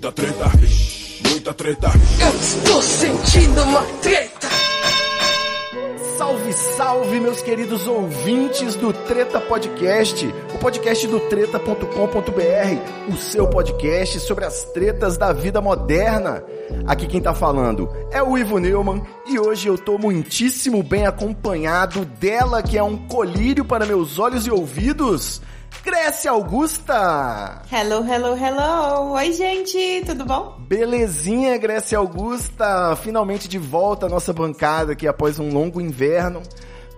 muita treta, muita treta. Eu estou sentindo uma treta. Salve, salve, meus queridos ouvintes do Treta Podcast, o podcast do treta.com.br, o seu podcast sobre as tretas da vida moderna. Aqui quem tá falando é o Ivo Neumann e hoje eu tô muitíssimo bem acompanhado dela que é um colírio para meus olhos e ouvidos. Grécia Augusta! Hello, hello, hello! Oi, gente, tudo bom? Belezinha, Grécia Augusta! Finalmente de volta à nossa bancada aqui após um longo inverno.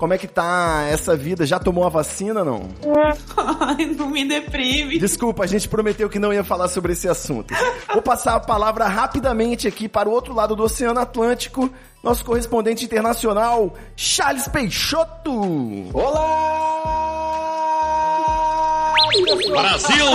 Como é que tá essa vida? Já tomou a vacina, não? Ai, não me deprime. Desculpa, a gente prometeu que não ia falar sobre esse assunto. Vou passar a palavra rapidamente aqui para o outro lado do Oceano Atlântico, nosso correspondente internacional, Charles Peixoto! Brasil!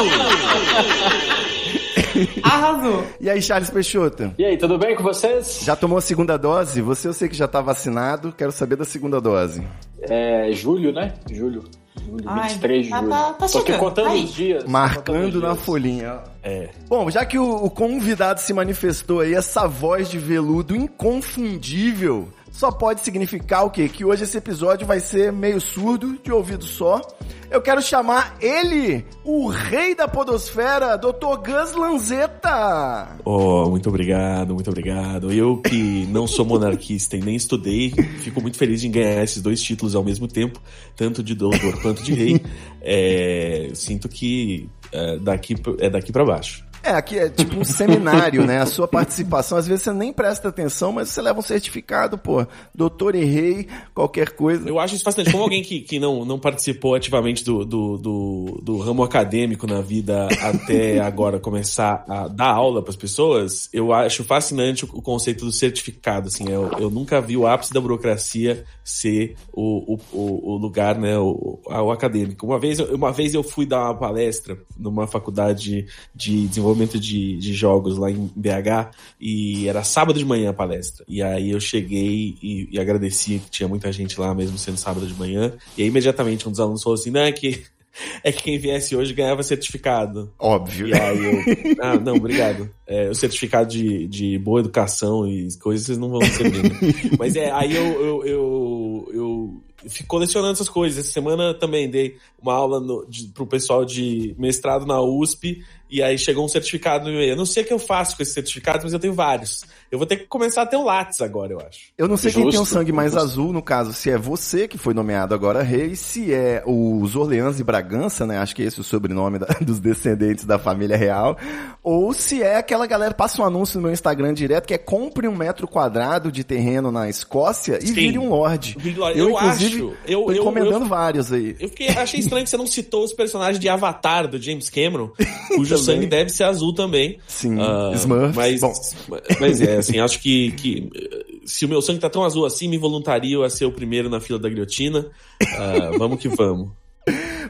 Arrasou. E aí, Charles Peixoto? E aí, tudo bem com vocês? Já tomou a segunda dose? Você eu sei que já tá vacinado, quero saber da segunda dose. É julho, né? Julho. Julho, Ai, 23 de tá- julho. tá- tá Tô aqui contando Aí. os dias. Marcando os na dias. folhinha. É. Bom, já que o, o convidado se manifestou aí, essa voz de veludo inconfundível, só pode significar o quê? Que hoje esse episódio vai ser meio surdo, de ouvido só. Eu quero chamar ele, o rei da podosfera, Dr. Gus Lanzetta. Oh, muito obrigado, muito obrigado. Eu que não sou monarquista e nem estudei, fico muito feliz em ganhar esses dois títulos ao mesmo tempo, tanto de doutor quanto de rei. É, sinto que é daqui, é daqui para baixo. É, aqui é tipo um seminário, né? A sua participação, às vezes você nem presta atenção, mas você leva um certificado, pô. Doutor e rei, qualquer coisa. Eu acho isso fascinante. Como alguém que, que não, não participou ativamente do, do, do, do ramo acadêmico na vida até agora começar a dar aula para as pessoas, eu acho fascinante o, conceito do certificado. Assim, eu, eu nunca vi o ápice da burocracia ser o, o, o, lugar, né, o, o acadêmico. Uma vez, uma vez eu fui dar uma palestra numa faculdade de desenvolvimento de, de jogos lá em BH e era sábado de manhã a palestra. E aí eu cheguei e, e agradeci que tinha muita gente lá, mesmo sendo sábado de manhã. E aí imediatamente um dos alunos falou assim: não, é que, é que quem viesse hoje ganhava certificado. Óbvio. E aí eu, ah, não, obrigado. É, o certificado de, de boa educação e coisas vocês não vão receber. né? Mas é, aí eu, eu, eu, eu fico colecionando essas coisas. Essa semana também dei uma aula no, de, pro pessoal de mestrado na USP e aí chegou um certificado no e-mail. Eu não sei o que eu faço com esse certificado, mas eu tenho vários. Eu vou ter que começar a ter um Lattes agora, eu acho. Eu não sei quem tem o Justo, sangue mais justo. azul, no caso, se é você que foi nomeado agora rei, se é os Orleans e Bragança, né? Acho que esse é o sobrenome da- dos descendentes da família real. Ou se é aquela galera, passa um anúncio no meu Instagram direto, que é compre um metro quadrado de terreno na Escócia e Sim. vire um lorde. Eu, Eu inclusive, acho, eu- tô eu- encomendando eu- vários aí. Eu fiquei, achei estranho que você não citou os personagens de Avatar do James Cameron, cujo Também. sangue deve ser azul também. Sim, Smurfs. Mas, Bom. mas é, assim, acho que, que se o meu sangue tá tão azul assim, me voluntario a ser o primeiro na fila da guilhotina. Ah, vamos que vamos.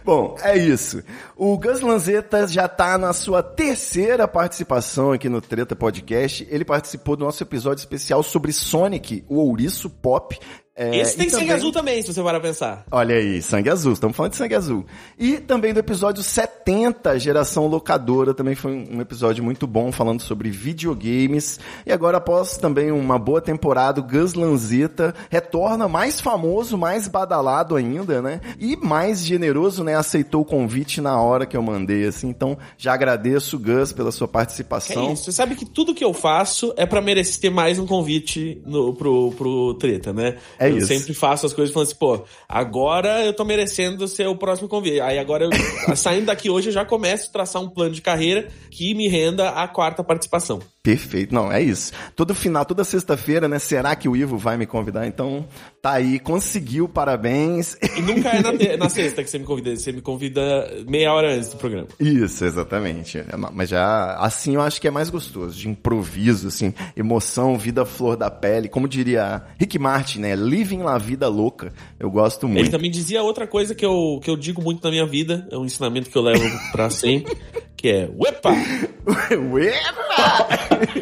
Bom, é isso. O Gus Lanzetta já tá na sua terceira participação aqui no Treta Podcast. Ele participou do nosso episódio especial sobre Sonic, o ouriço pop. É, Esse tem sangue também- azul também, se você parar pra pensar. Olha aí, sangue azul, estamos falando de sangue azul. E também do episódio 70, Geração Locadora, também foi um episódio muito bom falando sobre videogames. E agora, após também uma boa temporada, o Gus Lanzetta retorna mais famoso, mais badalado ainda, né? E mais generoso, né? Aceitou o convite na hora que eu mandei, assim. Então, já agradeço, Gus, pela sua É participação. isso. Você sabe que tudo que eu faço é pra merecer mais um convite no, pro, pro treta, né? É eu isso. sempre faço as coisas falando assim, pô, agora eu tô merecendo ser o próximo convite. Aí agora, eu, saindo daqui hoje, eu já começo a traçar um plano de carreira que me renda a quarta participação. Perfeito, não, é isso. Todo final, toda sexta-feira, né? Será que o Ivo vai me convidar? Então, tá aí, conseguiu, parabéns. E nunca é na, te- na sexta que você me convida, você me convida meia hora antes do programa. Isso, exatamente. É, ma- Mas já, assim eu acho que é mais gostoso, de improviso, assim, emoção, vida flor da pele. Como diria Rick Martin, né? Living la vida louca. Eu gosto Ele muito. também dizia outra coisa que eu, que eu digo muito na minha vida, é um ensinamento que eu levo pra sempre, que é, uepa! Uepa!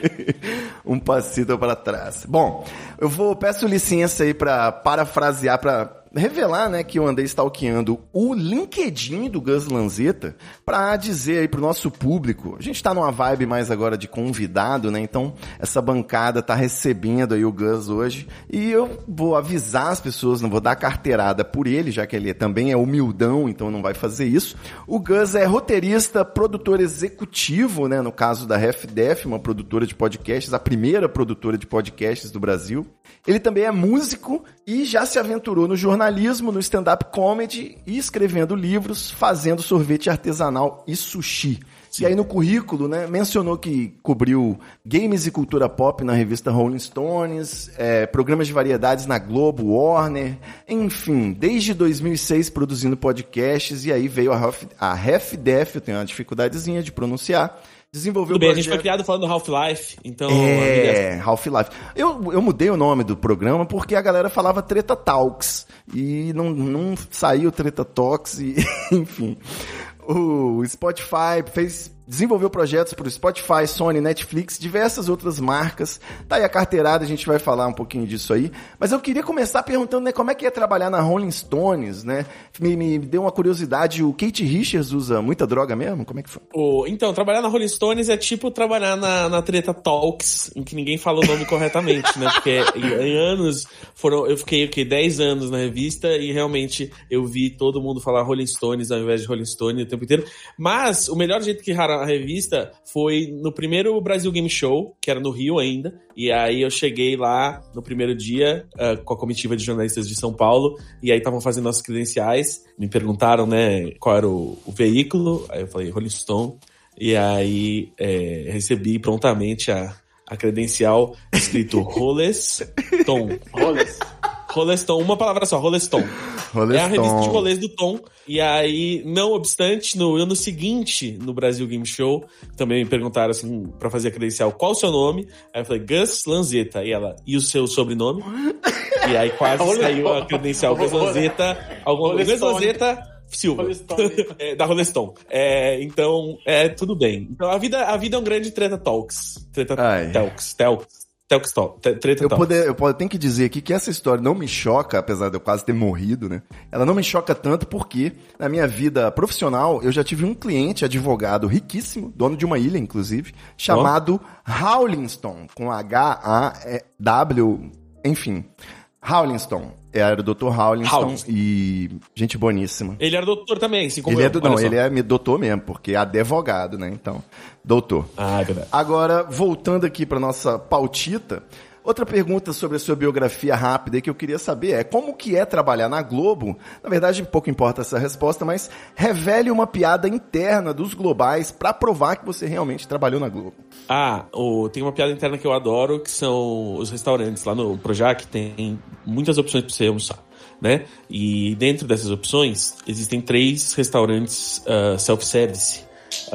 um passito para trás. Bom, Eu vou, peço licença aí pra parafrasear, pra revelar, né, que eu andei stalkeando o LinkedIn do Gus Lanzetta pra dizer aí pro nosso público. A gente tá numa vibe mais agora de convidado, né? Então, essa bancada tá recebendo aí o Gus hoje e eu vou avisar as pessoas, não vou dar carteirada por ele, já que ele também é humildão, então não vai fazer isso. O Gus é roteirista, produtor executivo, né, no caso da RefDef, uma produtora de podcasts, a primeira produtora de podcasts do Brasil. Ele também é músico e já se aventurou no jornalismo, no stand-up comedy e escrevendo livros, fazendo sorvete artesanal e sushi. E aí no currículo, né, mencionou que cobriu games e cultura pop na revista Rolling Stones, é, programas de variedades na Globo, Warner, enfim, desde 2006 produzindo podcasts e aí veio a, Half, a Half-Def, eu tenho uma dificuldadezinha de pronunciar, desenvolveu Tudo bem, a projeto... gente foi criado falando Half-Life, então... É, Half-Life. Eu, eu mudei o nome do programa porque a galera falava Treta Talks. E não, não saiu Treta Talks, e, enfim. O Spotify fez desenvolveu projetos para o Spotify, Sony, Netflix, diversas outras marcas. Tá aí a carteirada, a gente vai falar um pouquinho disso aí. Mas eu queria começar perguntando, né, como é que é trabalhar na Rolling Stones, né? Me, me deu uma curiosidade, o Kate Richards usa muita droga mesmo? Como é que foi? O- então, trabalhar na Rolling Stones é tipo trabalhar na, na Treta Talks, em que ninguém fala o nome corretamente, né? Porque em, anos, foram, eu fiquei o quê? 10 anos na revista e realmente eu vi todo mundo falar Rolling Stones ao invés de Rolling Stone o tempo inteiro. Mas o melhor jeito que rara a revista foi no primeiro Brasil Game Show, que era no Rio ainda. E aí eu cheguei lá no primeiro dia ah, com a comitiva de jornalistas de São Paulo e aí estavam fazendo nossas credenciais. Me perguntaram, né, qual era o, o veículo. Aí eu falei Rolling Stone. E aí é, recebi prontamente a, a credencial escrito Roleston. Rolas. Roleston, uma palavra só, Roleston. Rolling É a revista de rolês do Tom. E aí, não obstante, no ano seguinte, no Brasil Game Show, também me perguntaram assim, pra fazer a credencial, qual o seu nome? Aí eu falei, Gus Lanzetta. E ela, e o seu sobrenome? e aí quase saiu a credencial Gus Lanzetta. Algum Rolling Gus. Lanzetta Silva. Rolling Stone. É, da Rolling Stone. É, então, é tudo bem. Então a vida, a vida é um grande treta talks. Treta Ai. talks. Talks. Treta Eu, poder, eu poder, tenho que dizer aqui que essa história não me choca, apesar de eu quase ter morrido, né? Ela não me choca tanto porque, na minha vida profissional, eu já tive um cliente, advogado riquíssimo, dono de uma ilha, inclusive, chamado Howlingston, com H-A-W, enfim. Howlingston. Era o Dr. Howlingston Howlingston. e gente boníssima. Ele era doutor também, assim como Ele eu. é do, não, ele é doutor mesmo, porque é advogado, né? Então, doutor. Ah, é verdade. Agora, voltando aqui para nossa pautita, outra pergunta sobre a sua biografia rápida que eu queria saber é como que é trabalhar na Globo? Na verdade, pouco importa essa resposta, mas revele uma piada interna dos globais para provar que você realmente trabalhou na Globo. Ah, o- tem uma piada interna que eu adoro, que são os restaurantes. Lá no Projac tem muitas opções para você almoçar, né? E dentro dessas opções, existem três restaurantes ah, self-service.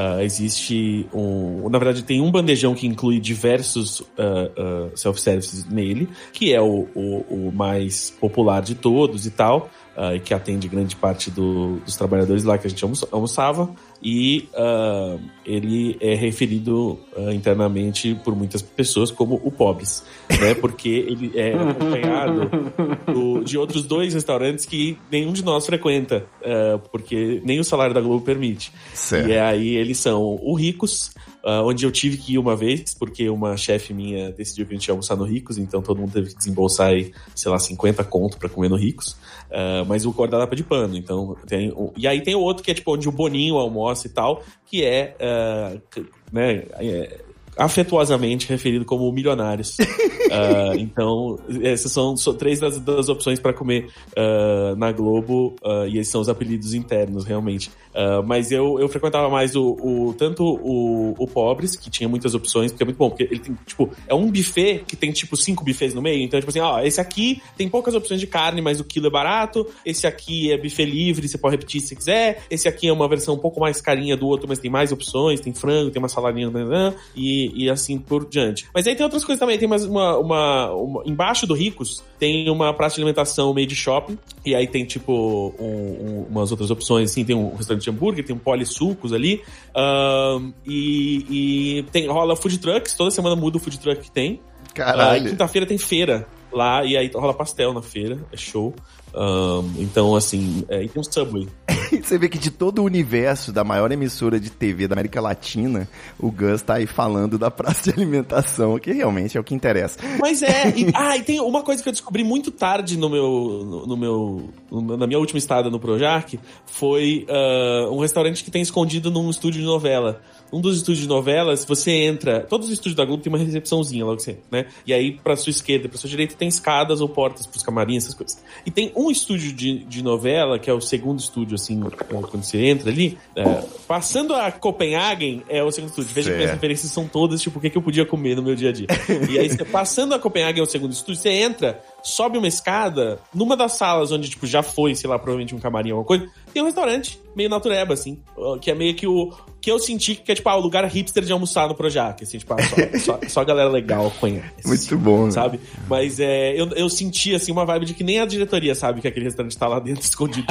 Ah, existe um... Na verdade, tem um bandejão que inclui diversos ah, ah, self-services nele, que é o, o, o mais popular de todos e tal, e que atende grande parte do- dos trabalhadores lá que a gente almoça- almoçava. E ah, ele é referido ah, internamente por muitas pessoas como o Pobres, né? Porque ele é acompanhado do- de outros dois restaurantes que nenhum de nós frequenta, porque nem o salário da Globo permite. Certo. E aí eles são o Ricos, ah, onde eu tive que ir uma vez, porque uma chefe minha decidiu que a gente ia almoçar no Ricos, então todo mundo teve que desembolsar aí, sei lá, 50 conto pra comer no Ricos. Ah, mas o guardanapo é de pano, então tem. E aí tem o outro que é tipo onde o Boninho almoça e tal, que é. c- né, é, afetuosamente referido como milionários. Ah, então, essas são, só três das, das opções para comer ah, na Globo, ah, e esses são os apelidos internos, realmente. Mas eu, eu frequentava mais o, o- tanto o, o Pobres, que tinha muitas opções, porque é muito bom, porque ele tem, tipo, é um buffet que tem, tipo, cinco buffets no meio. Então, tipo assim, ó, esse aqui tem poucas opções de carne, mas o quilo é barato. Esse aqui é buffet livre, você pode repetir se quiser. Esse aqui é uma versão um pouco mais carinha do outro, mas tem mais opções, tem frango, tem uma saladinha, né, e, e assim por diante. Mas aí tem outras coisas também, tem mais uma, uma, uma- Embaixo do Ricos tem uma praça de alimentação meio de shopping, e aí tem, tipo, um- um- umas outras opções, assim, tem um restaurante de hambúrguer, tem um polissucos ali, ahn, e, e tem, rola food trucks, toda semana muda o food truck que tem. Caralho. quinta-feira tem feira. lá e aí rola pastel na feira, é show. Um, então, assim, é, e tem um Subway. Você vê que de todo o universo da maior emissora de TV da América Latina, o Gus tá aí falando da praça de alimentação, que realmente é o que interessa. Mas é, e, ah, e tem uma coisa que eu descobri muito tarde no meu, no, no meu, no, na minha última estada no Projac, foi uh, um restaurante que tem escondido num estúdio de novela um dos estúdios de novelas, você entra. Todos os estúdios da Globo tem uma recepçãozinha logo assim, né? E aí, pra sua esquerda e pra sua direita, tem escadas ou portas pros camarins, essas coisas. E tem um estúdio de, de novela, que é o segundo estúdio, assim, quando você entra ali. É, passando a Copenhagen, é o segundo estúdio. Veja que minhas referências são todas, tipo, o que, que eu podia comer no meu dia a dia. e aí, você, passando a Copenhagen, é o segundo estúdio, você entra, sobe uma escada, numa das salas onde, tipo, já foi, sei lá, provavelmente um camarim ou alguma coisa, tem um restaurante meio natureba, assim, que é meio que o que eu senti que é, tipo, ah, o lugar hipster de almoçar no Projac, assim, tipo, ah, só, só, só, a galera legal conhece. Muito bom, né? Sabe? Né? Mas é, eu, eu senti, assim, uma vibe de que nem a diretoria sabe que aquele restaurante tá lá dentro escondido.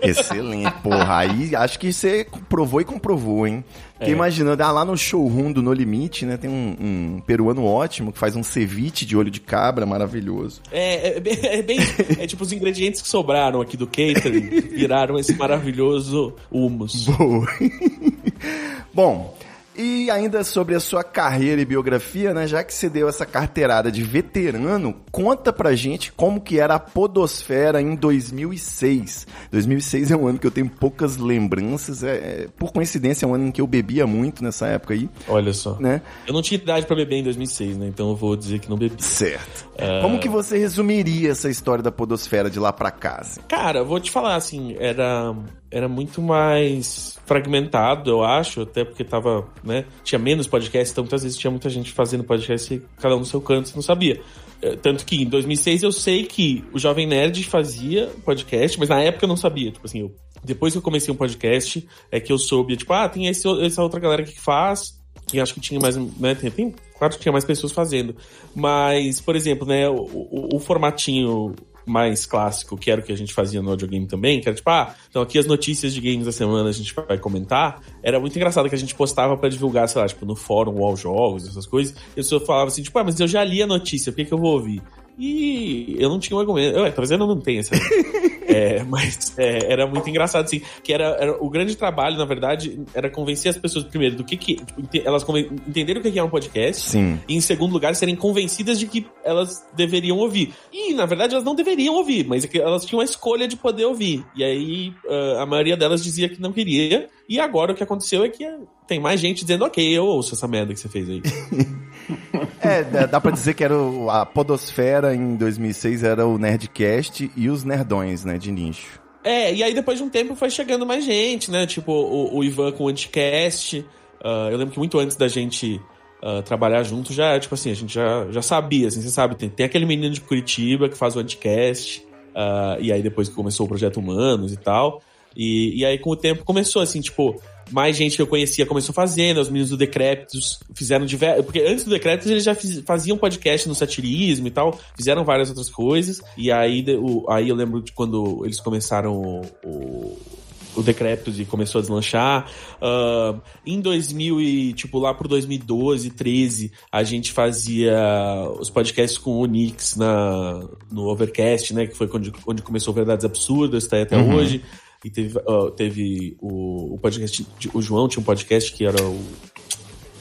Excelente, porra. Aí acho que você provou e comprovou, hein? Fiquei é. imaginando, ah, lá no showroom do No Limite, né, tem um, um, peruano ótimo que faz um ceviche de olho de cabra maravilhoso. É, é bem, é, bem, é tipo os ingredientes que sobraram aqui do catering viraram esse maravilhoso humus. Boa. Bom, e ainda sobre a sua carreira e biografia, né? Já que você deu essa carteirada de veterano, conta pra gente como que era a podosfera em 2006. 2006 é um ano que eu tenho poucas lembranças, é, é, por coincidência é um ano em que eu bebia muito nessa época aí. Olha só. Né? Eu não tinha idade para beber em 2006, né? Então eu vou dizer que não bebi. Certo. Uh... Como que você resumiria essa história da podosfera de lá pra cá? Assim? Cara, vou te falar assim, era era muito mais fragmentado, eu acho, até porque tava, né, tinha menos podcasts, então muitas vezes tinha muita gente fazendo podcast cada um no seu canto, não sabia. É, tanto que em 2006 eu sei que o Jovem Nerd fazia podcast, mas na época eu não sabia, tipo assim, eu, depois que eu comecei um podcast, é que eu soube, tipo, ah, tem esse, essa outra galera que faz, e acho que tinha mais, né, tem, tem, claro que tinha mais pessoas fazendo, mas, por exemplo, né, o, o, o formatinho mais clássico, que era o que a gente fazia no audiogame também, que era tipo, ah, então aqui as notícias de games da semana a gente vai comentar. Era muito engraçado que a gente postava para divulgar, sei lá, tipo, no fórum Wall Jogos, essas coisas. E a pessoa falava assim, tipo, ah, mas eu já li a notícia, por que, que eu vou ouvir? E eu não tinha um argumento. Eu, talvez eu não tenha essa. é, mas é, era muito engraçado, assim. Que era, era, o grande trabalho, na verdade, era convencer as pessoas, primeiro, do que que. Tipo, elas entenderem o que é um podcast. Sim. E, em segundo lugar, serem convencidas de que elas deveriam ouvir. E, na verdade, elas não deveriam ouvir, mas é elas tinham a escolha de poder ouvir. E aí, a maioria delas dizia que não queria. E agora o que aconteceu é que tem mais gente dizendo, ok, eu ouço essa merda que você fez aí. é, dá pra dizer que era o, a podosfera em 2006 era o Nerdcast e os nerdões, né, de nicho. É, e aí depois de um tempo foi chegando mais gente, né, tipo o, o Ivan com o Anticast. Uh, eu lembro que muito antes da gente uh, trabalhar junto, já, tipo assim, a gente já, já sabia, assim, você sabe, tem, tem aquele menino de Curitiba que faz o Anticast, uh, e aí depois que começou o Projeto Humanos e tal. E, e aí com o tempo começou, assim, tipo, mais gente que eu conhecia começou fazendo, os meninos do Decrépitos fizeram diversos. Porque antes do Decrépitos eles já fiz, faziam podcast no satirismo e tal, fizeram várias outras coisas. E aí, o, aí eu lembro de quando eles começaram o, o o e começou a deslanchar. Uh, em 2000 e, tipo, lá por 2012, 13, a gente fazia os podcasts com o Nix na, no Overcast, né? Que foi onde, onde começou Verdades Absurdas, tá aí até uhum. hoje. E teve, uh, teve o, o podcast. O João tinha um podcast que era o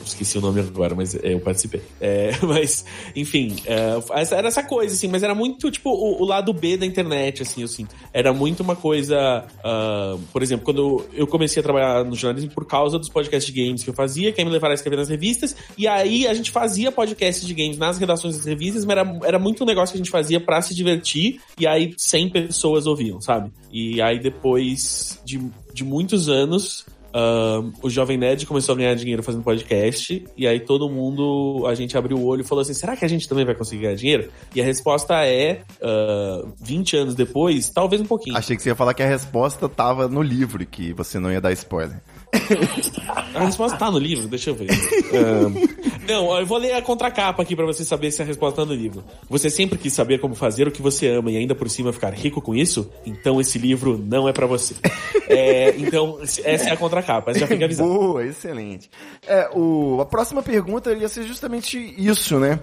esqueci o nome agora, mas é, eu participei. É, mas, enfim, é, era essa coisa, assim, mas era muito, tipo, o, o, lado B da internet, assim, eu sinto. Era muito uma coisa, uh, por exemplo, quando eu comecei a trabalhar no jornalismo por causa dos podcasts de games que eu fazia, que me levaram a escrever nas revistas, e aí a gente fazia podcasts de games nas redações das revistas, mas era, era muito um negócio que a gente fazia para se divertir, e aí 100 pessoas ouviam, sabe? E aí depois de, de muitos anos, Uh, o Jovem Nerd começou a ganhar dinheiro fazendo podcast, e aí todo mundo, a gente abriu o olho e falou assim: será que a gente também vai conseguir ganhar dinheiro? E a resposta é: uh, 20 anos depois, talvez um pouquinho. Achei que você ia falar que a resposta tava no livro, que você não ia dar spoiler. a resposta tá no livro, deixa eu ver. Uh, Não, eu vou ler a contracapa aqui pra você saber se a resposta tá no livro. Você sempre quis saber como fazer o que você ama e ainda por cima ficar rico com isso? Então esse livro não é pra você. É, então, essa é a contracapa, já fica avisado. Boa, excelente. É, o, a próxima pergunta ia ser justamente isso, né?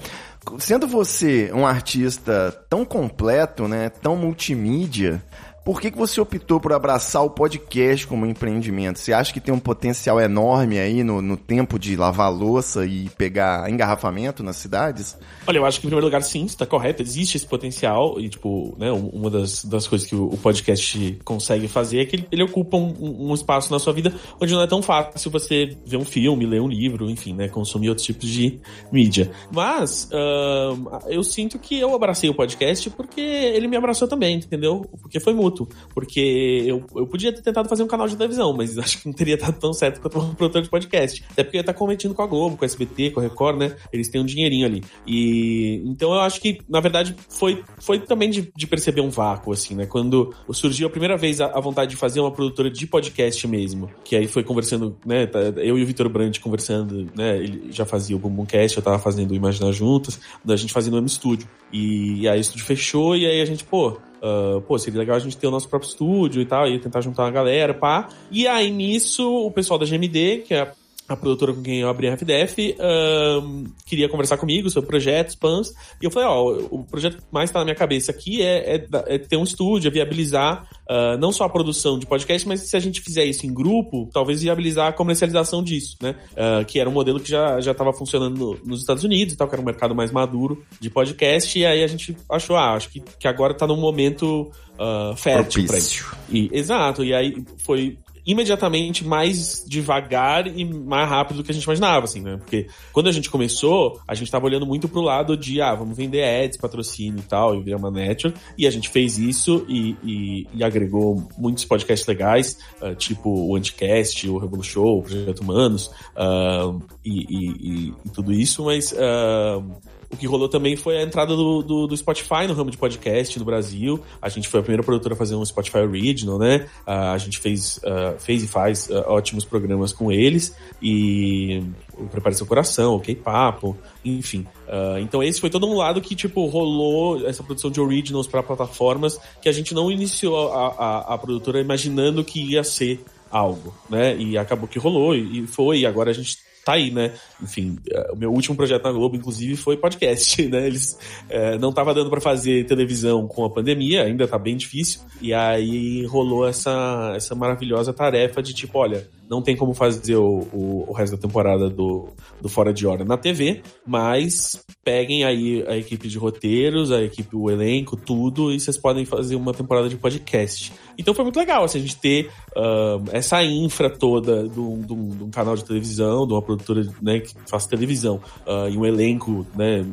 Sendo você um artista tão completo, né, tão multimídia, por que, que você optou por abraçar o podcast como empreendimento? Você acha que tem um potencial enorme aí no, no tempo de lavar louça e pegar engarrafamento nas cidades? Olha, eu acho que em primeiro lugar, sim, está correto, existe esse potencial e, tipo, né, um- uma das, das coisas que o, podcast consegue fazer é que ele, ele ocupa um, um espaço na sua vida onde não é tão fácil você ver um filme, ler um livro, enfim, né, consumir outros tipos de mídia. Mas, ahn, eu sinto que eu abracei o podcast porque ele me abraçou também, entendeu? Porque foi mútuo. Porque eu, eu podia ter tentado fazer um canal de televisão, mas acho que não teria dado tão certo quanto um produtor de podcast. Até porque eu ia estar competindo com a Globo, com a SBT, com a Record, né? Eles têm um dinheirinho ali. E então eu acho que, na verdade, foi, foi também de, de perceber um vácuo, assim, né? Quando surgiu a primeira vez a, a vontade de fazer uma produtora de podcast mesmo, que aí foi conversando, né? tá, Eu e o Vitor Brandt conversando, né? Ele já fazia o Bumbumcast, eu tava fazendo o Imaginar Juntas, a gente fazia no mesmo estúdio. E, e aí o estúdio fechou, e aí a gente, pô, ah, pô, seria legal a gente ter o nosso próprio estúdio e tal, e tentar juntar uma galera, pá. E aí nisso, o pessoal da GMD, que é a, produtora com quem eu abri a FDF, ahn, queria conversar comigo sobre projetos, PANs, e eu falei, ó, o projeto que mais tá na minha cabeça aqui é, é é ter um estúdio, é viabilizar ah, não só a produção de podcast, mas se a gente fizer isso em grupo, talvez viabilizar a comercialização disso, né? Ah, que era um modelo que já já estava funcionando no- nos Estados Unidos e tal, que era um mercado mais maduro de podcast, e aí a gente achou, ah, acho que, que agora tá num momento ah, fértil pra isso. E, exato, e aí foi imediatamente mais devagar e mais rápido do que a gente imaginava, assim, né? Porque quando a gente começou, a gente tava olhando muito pro lado de, ah, vamos vender ads, patrocínio e tal, e virar uma network, e a gente fez isso e, e- e agregou muitos podcasts legais, ah, tipo o Anticast, o Revolu Show, o Projeto Humanos, ah, e, e- tudo isso, mas ah, o que rolou também foi a entrada do, do, do Spotify no ramo de podcast no Brasil. A gente foi a primeira produtora a fazer um Spotify Original, né? Ah, a gente fez, ah, fez e faz ah, ótimos programas com eles. E o Prepare Seu Coração, o K-Papo, enfim. Ah, então esse foi todo um lado que, tipo, rolou essa produção de originals para plataformas que a gente não iniciou a, a, a produtora imaginando que ia ser algo, né? E acabou que rolou e e foi, e agora a gente tá aí, né? Enfim, eh, o meu último projeto na Globo, inclusive, foi podcast, né? Eles eh, não tava dando para fazer televisão com a pandemia, ainda tá bem difícil. E aí rolou essa, essa maravilhosa tarefa de tipo, olha, não tem como fazer o, o, o resto da temporada do, do Fora de Hora na TV, mas peguem aí a equipe de roteiros, a equipe, o elenco, tudo, e vocês podem fazer uma temporada de podcast. Então foi muito legal, assim, a gente ter ah, essa infra toda de um, canal de televisão, de uma produtora né, que faz televisão, ah, e um elenco, né,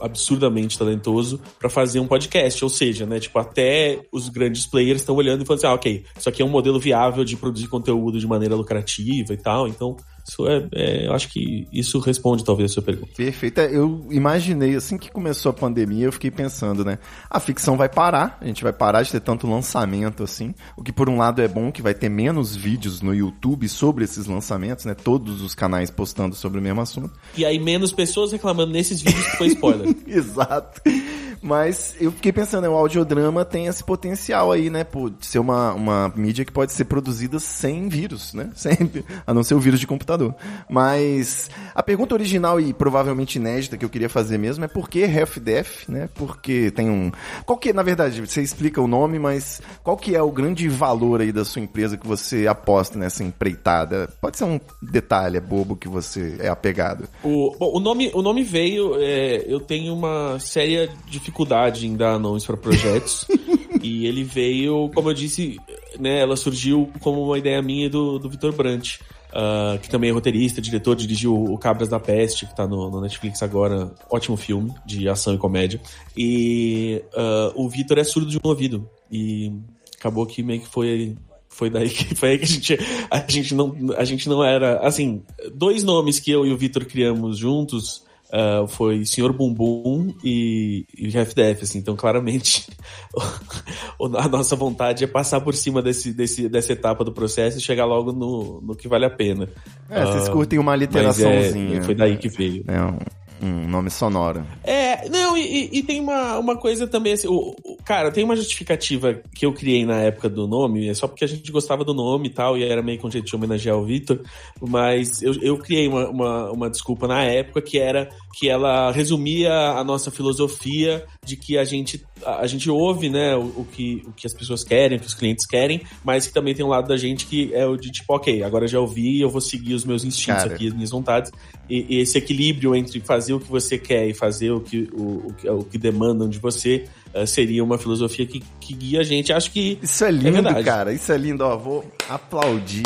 absurdamente talentoso pra fazer um podcast, ou seja, né, tipo, até os grandes players estão olhando e falando assim, ah, ok, isso aqui é um modelo viável de produzir conteúdo de maneira lucrativa e tal, então isso é, é- eu acho que isso responde talvez a sua pergunta. Perfeito. É, Eu imaginei, assim que começou a pandemia, eu fiquei pensando, né? A ficção vai parar, a gente vai parar de ter tanto lançamento assim. O que por um lado é bom, que vai ter menos vídeos no YouTube sobre esses lançamentos, né? Todos os canais postando sobre o mesmo assunto. E aí menos pessoas reclamando nesses vídeos que foi spoiler. Exato. Mas eu fiquei pensando, né, o audiodrama tem esse potencial aí, né? De ser uma, uma mídia que pode ser produzida sem vírus, né? Sempre. A não ser o vírus de computador. Mas a pergunta original e provavelmente inédita que eu queria fazer mesmo é por que Death, né? Porque tem um. Qual que, na verdade, você explica o nome, mas qual que é o grande valor aí da sua empresa que você aposta nessa empreitada? Pode ser um detalhe é bobo que você é apegado. O, bom, o nome, o nome veio. é, eu tenho uma séria dificuldade em dar nomes para projetos. e ele veio, como eu disse, né, ela surgiu como uma ideia minha do, do Vitor Brandt. ah, que também é roteirista, diretor, dirigiu o Cabras da Peste, que tá no, no Netflix agora. Ótimo filme de ação e comédia. E ah, o Vitor é surdo de um ouvido. E acabou que meio que foi foi daí que foi aí que a gente a gente não a gente não era assim dois nomes que eu e o Vitor criamos juntos uh, foi Senhor Bumbum e, e FDF, assim, então claramente a nossa vontade é passar por cima desse, desse, dessa etapa do processo e chegar logo no, no que vale a pena. É, vocês curtem uma literaçãozinha. É, foi daí que veio. É, um, um nome sonoro. É, não, e, e, tem uma, uma coisa também, assim, o, o, cara, tem uma justificativa que eu criei na época do nome, é só porque a gente gostava do nome e tal, e era meio com jeito de homenagear o Victor, mas eu, eu criei uma, uma, uma desculpa na época que era que ela resumia a nossa filosofia de que a gente, a, gente ouve, né, o, o, que, o que as pessoas querem, o que os clientes querem, mas que também tem um lado da gente que é o de tipo, ok, agora já ouvi, eu vou seguir os meus instintos Cara. aqui, as minhas vontades, e, e, esse equilíbrio entre fazer o que você quer e fazer o que, o, o, o que demandam de você uh, seria uma filosofia que, que guia a gente. Acho que. Isso é lindo, é cara. Isso é lindo. Ó, vou aplaudir.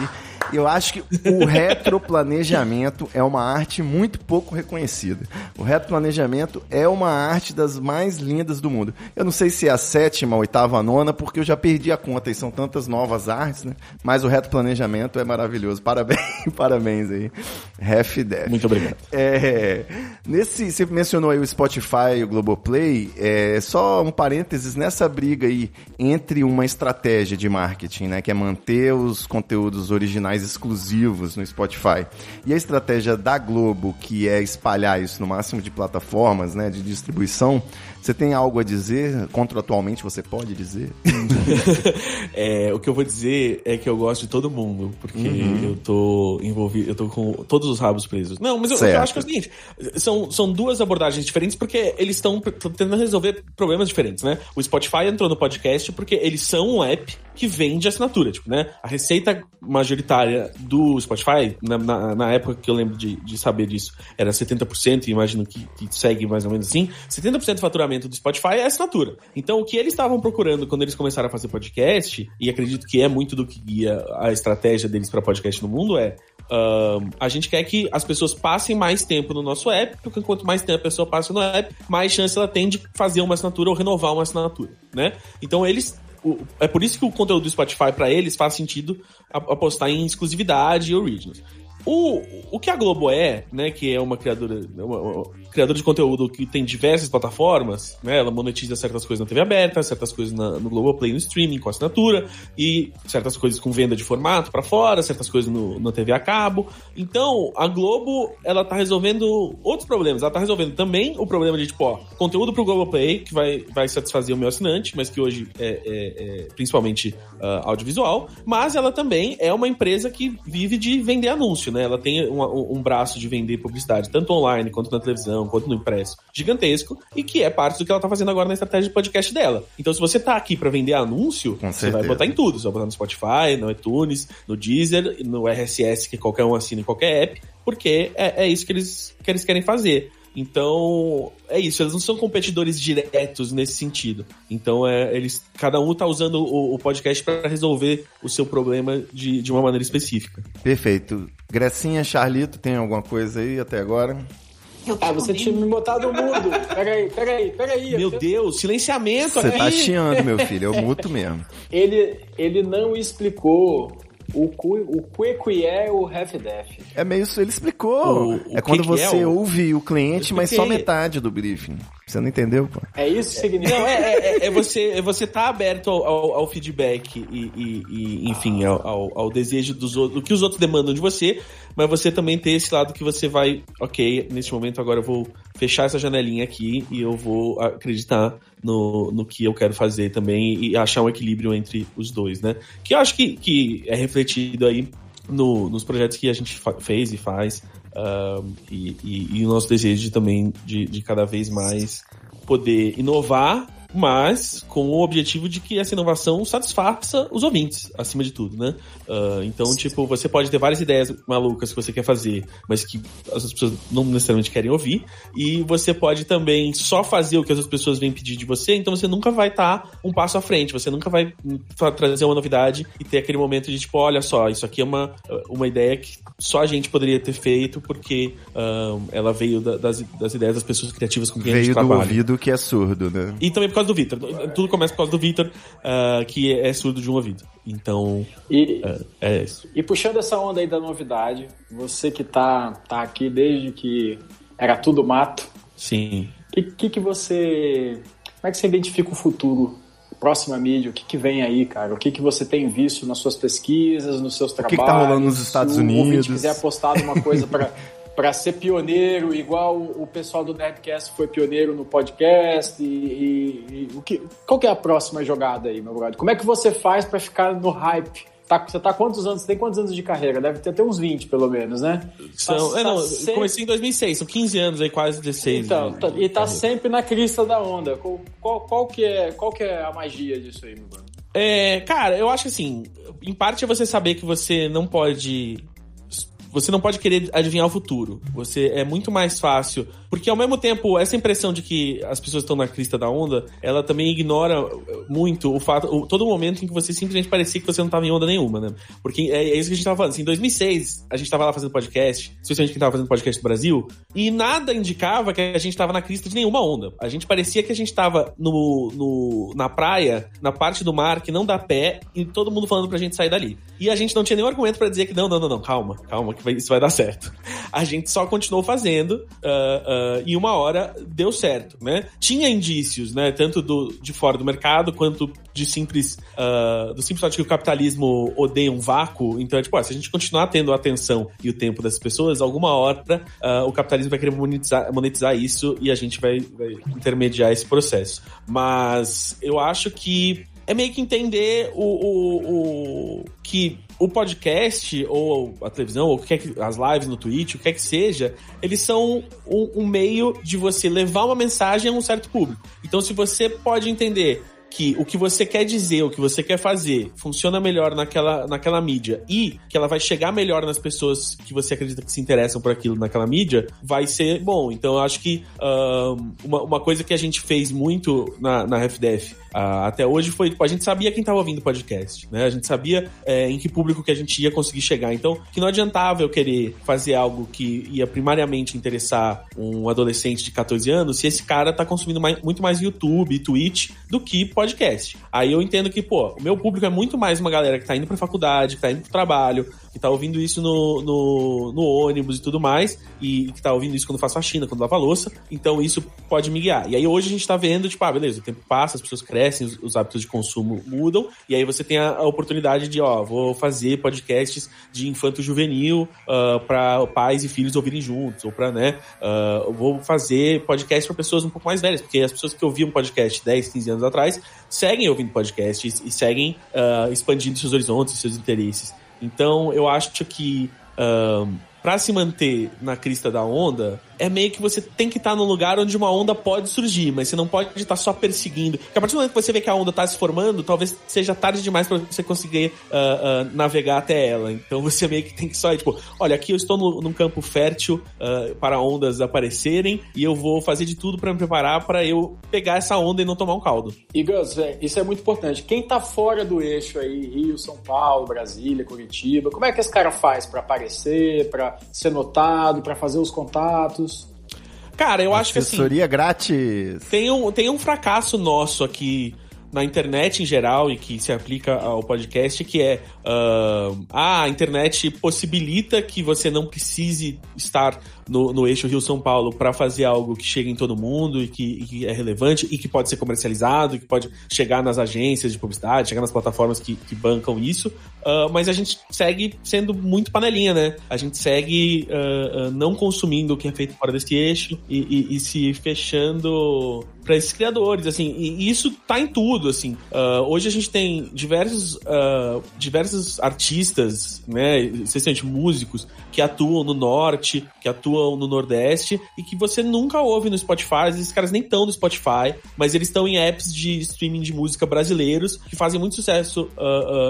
Eu acho que o retroplanejamento é uma arte muito pouco reconhecida. O retroplanejamento é uma arte das mais lindas do mundo. Eu não sei se é a sétima, a oitava, a nona, porque eu já perdi a conta e são tantas novas artes, né? Mas o retroplanejamento é maravilhoso. Parabéns, parabéns aí. Ref Def. Muito obrigado. É, nesse, você mencionou aí o Spotify e o Globoplay. É, só um parênteses nessa briga aí entre uma estratégia de marketing, né? Que é manter os conteúdos originais mais exclusivos no Spotify. E a estratégia da Globo, que é espalhar isso no máximo de plataformas, né, de distribuição, você tem algo a dizer? Contratualmente você pode dizer? é, o que eu vou dizer é que eu gosto de todo mundo, porque uhum. eu tô envolvido, eu tô com todos os rabos presos. Não, mas eu, eu, acho que é o seguinte, são, são duas abordagens diferentes porque eles estão tentando resolver problemas diferentes, né? O Spotify entrou no podcast porque eles são um app que vende assinatura, tipo, né? A receita majoritária do Spotify, na, na, na época que eu lembro de, de saber disso, era 70%, e imagino que, que segue mais ou menos assim, 70% do faturamento do Spotify é assinatura. Então, o que eles estavam procurando quando eles começaram a fazer podcast, e acredito que é muito do que guia a estratégia deles para podcast no mundo, é um, a gente quer que as pessoas passem mais tempo no nosso app, porque quanto mais tempo a pessoa passa no app, mais chance ela tem de fazer uma assinatura ou renovar uma assinatura, né? Então eles é por isso que o conteúdo do Spotify para eles faz sentido apostar em exclusividade e originals. O, o que a Globo é, né, que é uma criadora, uma, uma criadora de conteúdo que tem diversas plataformas, né, ela monetiza certas coisas na TV aberta, certas coisas na, no Globoplay, no streaming, com assinatura, e certas coisas com venda de formato para fora, certas coisas no, na TV a cabo. Então, a Globo, ela tá resolvendo outros problemas. Ela tá resolvendo também o problema de, tipo, ó, conteúdo pro Globoplay, que vai, vai satisfazer o meu assinante, mas que hoje é, é, é principalmente uh, audiovisual, mas ela também é uma empresa que vive de vender anúncio, né? Ela tem um, um braço de vender publicidade, tanto online quanto na televisão, quanto no impresso, gigantesco, e que é parte do que ela tá fazendo agora na estratégia de podcast dela. Então, se você tá aqui para vender anúncio, Com você vai botar em tudo. Você vai botar no Spotify, no iTunes, no Deezer, no RSS, que qualquer um assina em qualquer app, porque é, é isso que eles, que eles querem fazer. Então, é isso, eles não são competidores diretos nesse sentido. Então, é, eles, cada um está usando o, o podcast para resolver o seu problema de, de uma maneira específica. Perfeito. Grecinha, Charlito, tem alguma coisa aí até agora? Ah, você tinha me botado no mudo. Peraí, peraí, peraí. Meu Deus, silenciamento Você tá chiando, meu filho. Eu muto mesmo. Ele, ele não explicou o, o que é o half-def? É meio isso, ele explicou. O, o é quando que você é o... ouve o cliente, mas só metade do briefing. Você não entendeu, pô? É isso que significa? Não, é, é, é, é você, é você tá aberto ao, ao, ao feedback e, e, e enfim, ao, ao, desejo dos outros, do que os outros demandam de você, mas você também tem esse lado que você vai, ok, nesse momento agora eu vou fechar essa janelinha aqui e eu vou acreditar no, no que eu quero fazer também e achar um equilíbrio entre os dois, né? Que eu acho que, que é refletido aí no, nos projetos que a gente fez e faz e, e, e, o nosso desejo de, também de, de cada vez mais poder inovar mas com o objetivo de que essa inovação satisfaça os ouvintes, acima de tudo, né? Uh, então, tipo, você pode ter várias ideias malucas que você quer fazer, mas que as pessoas não necessariamente querem ouvir, e você pode também só fazer o que as pessoas vêm pedir de você, então você nunca vai estar tá um passo à frente, você nunca vai trazer uma novidade e ter aquele momento de, tipo, olha só, isso aqui é uma, uma ideia que só a gente poderia ter feito porque uh, ela veio da, das, das ideias das pessoas criativas com quem veio a gente trabalha. Veio do ouvido que é surdo, né? E também causa do Vitor. Tudo começa por causa do Vitor, uh, que é surdo de um ouvido. Então, e, uh, é isso. E puxando essa onda aí da novidade, você que tá, tá aqui desde que era tudo mato. Sim. O que, que, que você. Como é que você identifica o futuro? Próxima mídia, o que, que vem aí, cara? O que, que você tem visto nas suas pesquisas, nos seus que trabalhos? que tá rolando nos Estados Se o Unidos? quiser apostar numa coisa para para ser pioneiro, igual o pessoal do Nerdcast foi pioneiro no podcast, e, e- e o que, qual que é a próxima jogada aí, meu brother? Como é que você faz para ficar no hype? Tá, você tá quantos anos? Você tem quantos anos de carreira? Deve ter até uns 20, pelo menos, né? São, Tá- é, não, tá eu sempre- comecei em 2006, são 15 anos aí, quase 16. Então, de- tá- de e tá carreira. sempre na crista da onda. Qual, qual, qual que, é, qual que é a magia disso aí, meu brother? É, cara, eu acho que assim, em parte é você saber que você não pode. Você não pode querer adivinhar o futuro. Você é muito mais fácil. Porque ao mesmo tempo, essa impressão de que as pessoas estão na crista da onda, ela também ignora muito o fato, o- todo momento em que você simplesmente parecia que você não estava em onda nenhuma, né? Porque é, é isso que a gente tava falando. Assim, em 2006, a gente tava lá fazendo podcast, especialmente quem tava fazendo podcast no Brasil, e nada indicava que a gente tava na crista de nenhuma onda. A gente parecia que a gente tava no, no, na praia, na parte do mar que não dá pé, e todo mundo falando pra gente sair dali. E a gente não tinha nenhum argumento pra dizer que não, não, não, não, calma, calma, que vai- isso vai dar certo. A gente só continuou fazendo, ah, ah, e uma hora deu certo, né? Tinha indícios, né? Tanto do, de fora do mercado, quanto de simples, ah, do simples fato de que o capitalismo odeia um vácuo. Então, é tipo, se a gente continuar tendo a atenção e o tempo dessas pessoas, alguma hora o capitalismo vai querer monetizar, monetizar isso e a gente vai, vai intermediar esse processo. Mas eu acho que é meio que entender o, o, o- que o podcast ou a televisão ou o que quer que, as lives no Twitch, o que quer que seja, eles são um, um meio de você levar uma mensagem a um certo público. Então, se você pode entender que o que você quer dizer, o que você quer fazer, funciona melhor naquela, naquela mídia e que ela vai chegar melhor nas pessoas que você acredita que se interessam por aquilo naquela mídia, vai ser bom. Então eu acho que ahn, uma, uma coisa que a gente fez muito na, na RefDef ah, até hoje foi, tipo, a gente sabia quem estava ouvindo o podcast, né? A gente sabia é, em que público que a gente ia conseguir chegar. Então, que não adiantava eu querer fazer algo que ia primariamente interessar um adolescente de 14 anos se esse cara tá consumindo mais- muito mais YouTube e Twitch do que podcast. Aí eu entendo que, pô, o meu público é muito mais uma galera que tá indo pra faculdade, que tá indo pro trabalho, que tá ouvindo isso no, no, no ônibus e tudo mais, e que tá ouvindo isso quando faz faxina, quando lava a louça. Então isso pode me guiar. E aí hoje a gente tá vendo, tipo, ah, beleza, o tempo passa, as pessoas crescem, os, os hábitos de consumo mudam, e aí você tem a, a oportunidade de, ó, vou fazer podcasts de infanto juvenil uh, para pais e filhos ouvirem juntos, ou pra, né, ah, eu vou fazer podcast para pessoas um pouco mais velhas, porque as pessoas que ouviam podcast 10, 15 anos atrás seguem ouvindo podcasts e seguem ah, expandindo seus horizontes, seus interesses. Então, eu acho que para se manter na crista da onda, é meio que você tem que estar no lugar onde uma onda pode surgir, mas você não pode estar só perseguindo. Porque a partir do momento que você vê que a onda está se formando, talvez seja tarde demais para você conseguir ah, ah, navegar até ela. Então você meio que tem que só tipo, olha, aqui eu estou no, num campo fértil ah, para ondas aparecerem e eu vou fazer de tudo para me preparar para eu pegar essa onda e não tomar um caldo. E Gus, é, isso é muito importante. Quem tá fora do eixo aí, Rio, São Paulo, Brasília, Curitiba, como é que esse cara faz para aparecer, para ser notado, para fazer os contatos? Cara, eu acho que assim. Assessoria grátis. Tem um, tem um fracasso nosso aqui na internet em geral e que se aplica ao podcast, que é ah, a internet possibilita que você não precise estar no, no eixo Rio-São Paulo para fazer algo que chegue em todo mundo e que, e que é relevante e que pode ser comercializado, que pode chegar nas agências de publicidade, chegar nas plataformas que, que bancam isso, Ah, mas a gente segue sendo muito panelinha, né? A gente segue ah, ah, não consumindo o que é feito fora desse eixo e, e- e se fechando para esses criadores, assim, e, isso tá em tudo, assim. Ah, hoje a gente tem diversos, ah, diversos artistas, né, especialmente músicos, que atuam no norte, que atuam no nordeste, e que você nunca ouve no Spotify, esses caras nem estão no Spotify, mas eles estão em apps de streaming de música brasileiros, que fazem muito sucesso ah,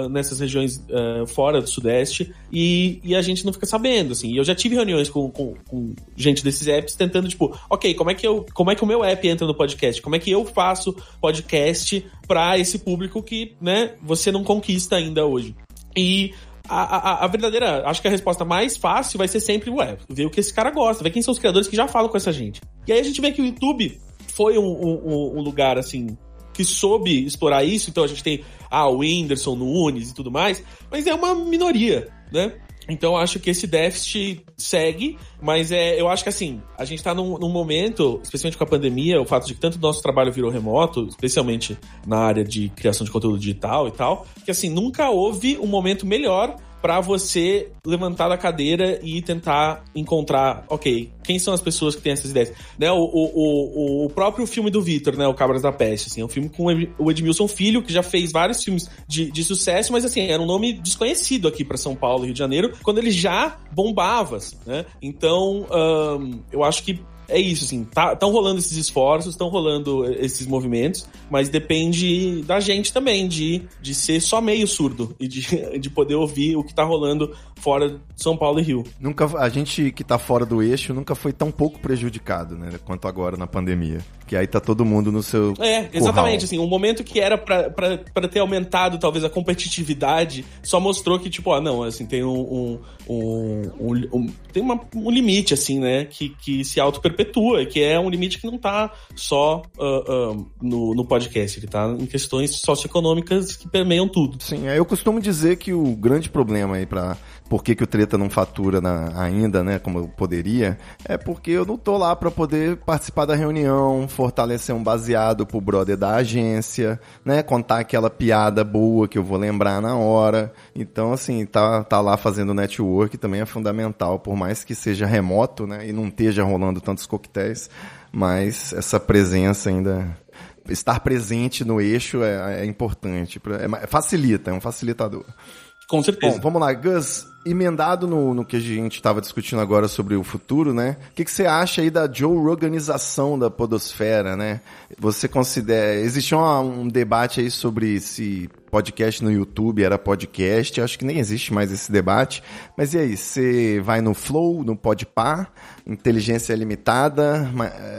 ah, nessas regiões ah, fora do sudeste, e, e a gente não fica sabendo, assim. E eu já tive reuniões com, com, com gente desses apps tentando, tipo, ok, como é que eu, como é que o meu app entra no podcast? Como é que eu faço podcast pra esse público que, né, você não conquista ainda hoje? E a, a, verdadeira, acho que a resposta mais fácil vai ser sempre, ué, ver o que esse cara gosta, ver quem são os criadores que já falam com essa gente. E aí a gente vê que o YouTube foi um, um, um lugar, assim, que soube explorar isso, então a gente tem, ah, o Whindersson Nunes e tudo mais, mas é uma minoria, né? Então acho que esse déficit segue, mas é, eu acho que assim, a gente tá num, num momento, especialmente com a pandemia, o fato de que tanto nosso trabalho virou remoto, especialmente na área de criação de conteúdo digital e tal, que assim, nunca houve um momento melhor para você levantar da cadeira e tentar encontrar, ok, quem são as pessoas que têm essas ideias? Né, o, o, o, o próprio filme do Victor, né, o Cabras da Peste, assim, é um filme com o Edmilson Filho, que já fez vários filmes de, de sucesso, mas assim, era um nome desconhecido aqui para São Paulo Rio de Janeiro, quando ele já bombava, assim, né? Então, eu acho que é isso, assim, tá, estão rolando esses esforços, estão rolando esses movimentos, mas depende da gente também, de, de ser só meio surdo e de, de poder ouvir o que tá rolando fora de São Paulo e Rio. Nunca, a gente que tá fora do eixo nunca foi tão pouco prejudicado, né, quanto agora na pandemia. Que aí tá todo mundo no seu. É, exatamente, assim, um momento que era para ter aumentado talvez a competitividade, só mostrou que, tipo, ah, não, assim, tem um, um, um, um tem uma, um limite, assim, né, que, que se auto perpetua, que é um limite que não tá só uh, uh, no, no podcast, ele tá em questões socioeconômicas que permeiam tudo. Sim, eu costumo dizer que o grande problema aí para por que, que o Treta não fatura na, ainda, né, como eu poderia, é porque eu não tô lá para poder participar da reunião, fortalecer um baseado pro brother da agência, né, contar aquela piada boa que eu vou lembrar na hora. Então, assim, tá, tá lá fazendo network também é fundamental, por mais que seja remoto, né, e não esteja rolando tantos coquetéis, mas essa presença ainda estar presente no eixo é, é importante, é, facilita, é um facilitador. Com certeza. Bom, vamos lá, Gus, emendado no, no que a gente estava discutindo agora sobre o futuro, né? O que, que você acha aí da Joe Roganização da podosfera, né? Você considera... Existia um, debate aí sobre se podcast no YouTube era podcast, acho que nem existe mais esse debate. Mas e aí, você vai no Flow, no Podpah, inteligência limitada,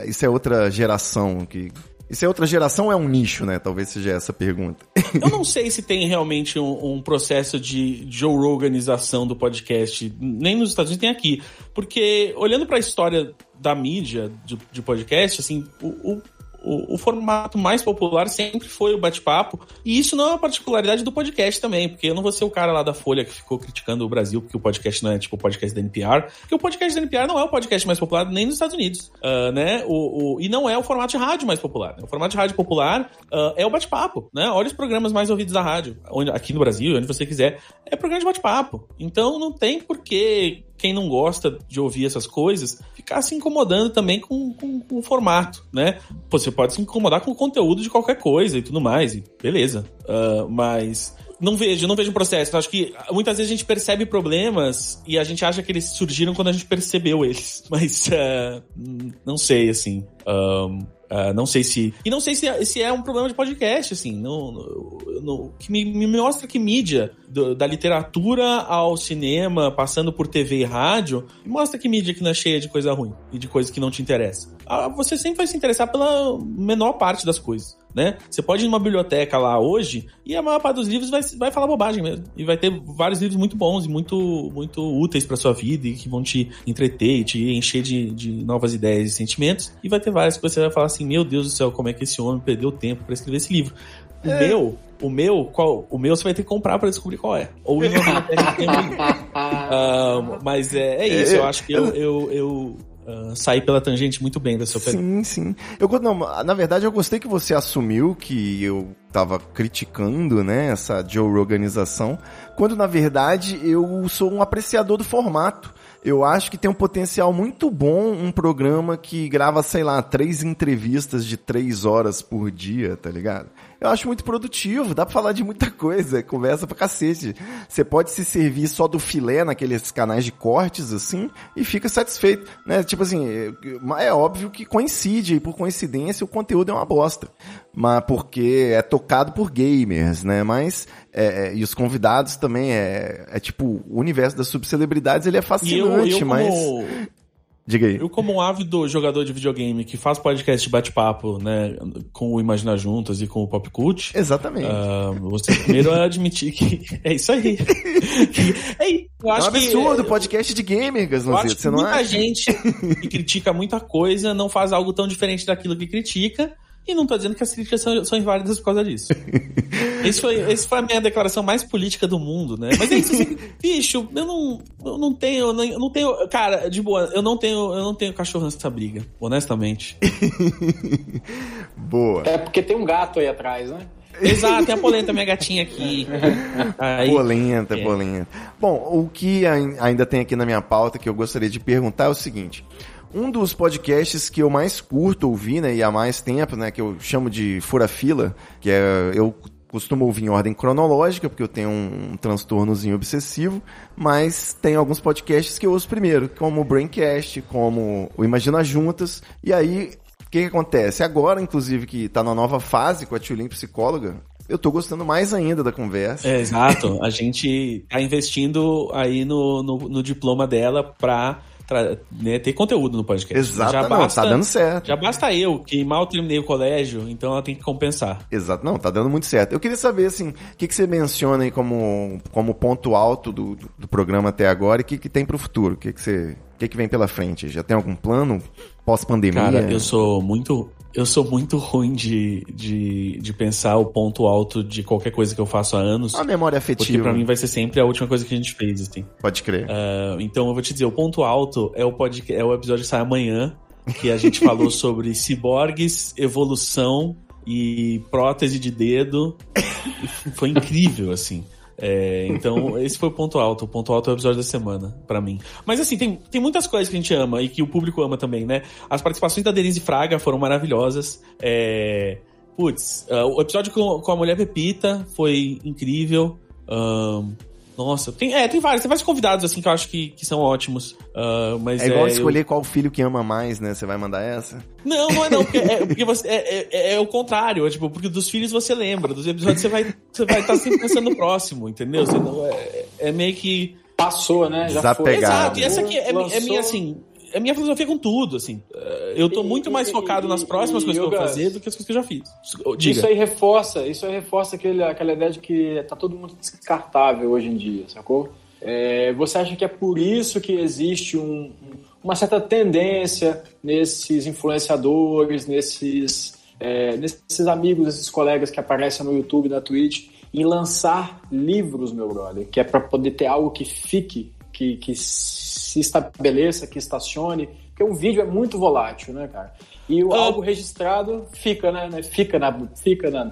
isso é outra geração que isso é outra geração ou é um nicho, né? Talvez seja essa a pergunta. Eu não sei se tem realmente um, um processo de Joe Roganização do podcast, nem nos Estados Unidos, nem aqui. Porque, olhando para a história da mídia de, de podcast, assim, o, o o, o, formato mais popular sempre foi o bate-papo. E isso não é uma particularidade do podcast também, porque eu não vou ser o cara lá da Folha que ficou criticando o Brasil porque o podcast não é tipo o podcast da NPR. Porque o podcast da NPR não é o podcast mais popular nem nos Estados Unidos, uh, né? O, o, e não é o formato de rádio mais popular. Né? O formato de rádio popular uh, é o bate-papo, né? Olha os programas mais ouvidos da rádio, onde, aqui no Brasil, onde você quiser, é programa de bate-papo. Então não tem por que quem não gosta de ouvir essas coisas, ficar se incomodando também com, com, com, o formato, né? Você pode se incomodar com o conteúdo de qualquer coisa e tudo mais, e beleza. Uh, mas não vejo, não vejo processo. Eu acho que muitas vezes a gente percebe problemas e a gente acha que eles surgiram quando a gente percebeu eles. Mas uh, não sei, assim. Um, Uh, não sei se. E não sei se, é, se é um problema de podcast, assim. Não, não, que me, me, mostra que mídia, do, da literatura ao cinema, passando por TV e rádio, mostra que mídia que não é cheia de coisa ruim e de coisas que não te interessam. Ah, você sempre vai se interessar pela menor parte das coisas né? Você pode ir numa biblioteca lá hoje e a maior parte dos livros vai, vai falar bobagem mesmo. E vai ter vários livros muito bons e muito, muito úteis para sua vida e que vão te entreter e te encher de, de novas ideias e sentimentos. E vai ter vários que você vai falar assim: Meu Deus do céu, como é que esse homem perdeu tempo para escrever esse livro? O é. meu, o meu, qual? O meu você vai ter que comprar para descobrir qual é. Ou ir uh, Mas é, é isso, eu acho que eu, eu, eu uh, sair pela tangente muito bem da sua pergunta. Sim, sim. Eu, não, na verdade, eu gostei que você assumiu que eu estava criticando, né, essa Joe Organização, quando na verdade eu sou um apreciador do formato. Eu acho que tem um potencial muito bom um programa que grava, sei lá, três entrevistas de três horas por dia, tá ligado? eu acho muito produtivo, dá pra falar de muita coisa, conversa pra cacete. Você pode se servir só do filé naqueles canais de cortes, assim, e fica satisfeito, né? Tipo assim, é, é óbvio que coincide, e por coincidência o conteúdo é uma bosta. Mas porque é tocado por gamers, né? Mas, é, é, e os convidados também, é, é tipo, o universo das subcelebridades, ele é fascinante, eu, eu mas... Diga aí. Eu, como um ávido jogador de videogame que faz podcast de bate-papo, né, com o Imaginar Juntas e com o Pop Cult. Exatamente. Uh, você primeiro admitir que é isso aí. é, eu acho é um absurdo, que, podcast de gamer, Gaslanzito, você não Muita acha? gente que critica muita coisa não faz algo tão diferente daquilo que critica E não tô dizendo que as críticas são, são inválidas por causa disso. esse, foi, esse foi a minha declaração mais política do mundo, né? Mas é isso, assim, bicho, eu não, eu não tenho, eu não tenho, cara, de boa, eu não tenho, eu não tenho cachorro nessa briga, honestamente. Boa. É porque tem um gato aí atrás, né? Exato, tem a polenta, minha gatinha aqui. Aí, polenta, é. polenta. Bom, o que ai- ainda tem aqui na minha pauta que eu gostaria de perguntar é o seguinte. Um dos podcasts que eu mais curto ouvir, né, e há mais tempo, né, que eu chamo de fura-fila, que é, eu costumo ouvir em ordem cronológica, porque eu tenho um, transtornozinho obsessivo, mas tem alguns podcasts que eu ouço primeiro, como o Braincast, como o Imagina Juntas, e aí, o que, que acontece? Agora, inclusive, que tá na nova fase com a Tulin Psicóloga, eu tô gostando mais ainda da conversa. É, exato. A gente tá investindo aí no, no, no diploma dela pra né, ter conteúdo no podcast. Exato, Já não, basta, tá dando certo. Já basta eu, que mal terminei o colégio, então ela tem que compensar. Exato, não, tá dando muito certo. Eu queria saber, assim, o que, que você menciona aí como, como ponto alto do, do, do programa até agora e o que, que tem pro futuro? O que, que você. O que, que vem pela frente? Já tem algum plano pós-pandemia? Cara, eu sou muito. Eu sou muito ruim de, de, de pensar o ponto alto de qualquer coisa que eu faço há anos. A memória Porque afetiva. pra mim vai ser sempre a última coisa que a gente fez, assim. Pode crer. Ah, então eu vou te dizer, o ponto alto é o, podcast, é o episódio que sai amanhã, que a gente falou sobre ciborgues, evolução e prótese de dedo. Foi incrível, assim. É, então, esse foi o ponto alto. O ponto alto é o episódio da semana, pra mim. Mas assim, tem, tem muitas coisas que a gente ama e que o público ama também, né? As participações da Denise Fraga foram maravilhosas. É, putz, ah, o episódio com, com a mulher Pepita foi incrível. Ahn, nossa, tem, é, tem vários, tem vários convidados assim que eu acho que, que são ótimos. Ah, mas É igual eu- escolher qual filho que ama mais, né? Você vai mandar essa? não, não é não, porque, é, porque você, é, é, é o contrário, é, tipo, porque dos filhos você lembra, dos episódios você vai você vai estar sempre pensando no próximo, entendeu? Você não, é, é meio que... Passou, né? Já foi. Desapegado. Exato, e essa aqui é, é Lançou- minha, assim, é minha filosofia com tudo, assim. Eh, Eu tô E- muito mais e- focado e- nas próximas e- coisas que eu vou fazer do que as coisas que eu já fiz. Diga. Isso aí reforça, isso aí reforça aquele, aquela ideia de que tá todo mundo descartável hoje em dia, sacou? É, você acha que é por isso que existe um- um- uma certa tendência nesses influenciadores, nesses, é, nesses amigos, esses colegas que aparecem no YouTube, na Twitch, em lançar livros, meu brother, que é para poder ter algo que fique, que, que se estabeleça, que estacione, porque um vídeo é muito volátil, né, cara? E o Ah. algo registrado fica, né? né? Fica na. Fica na.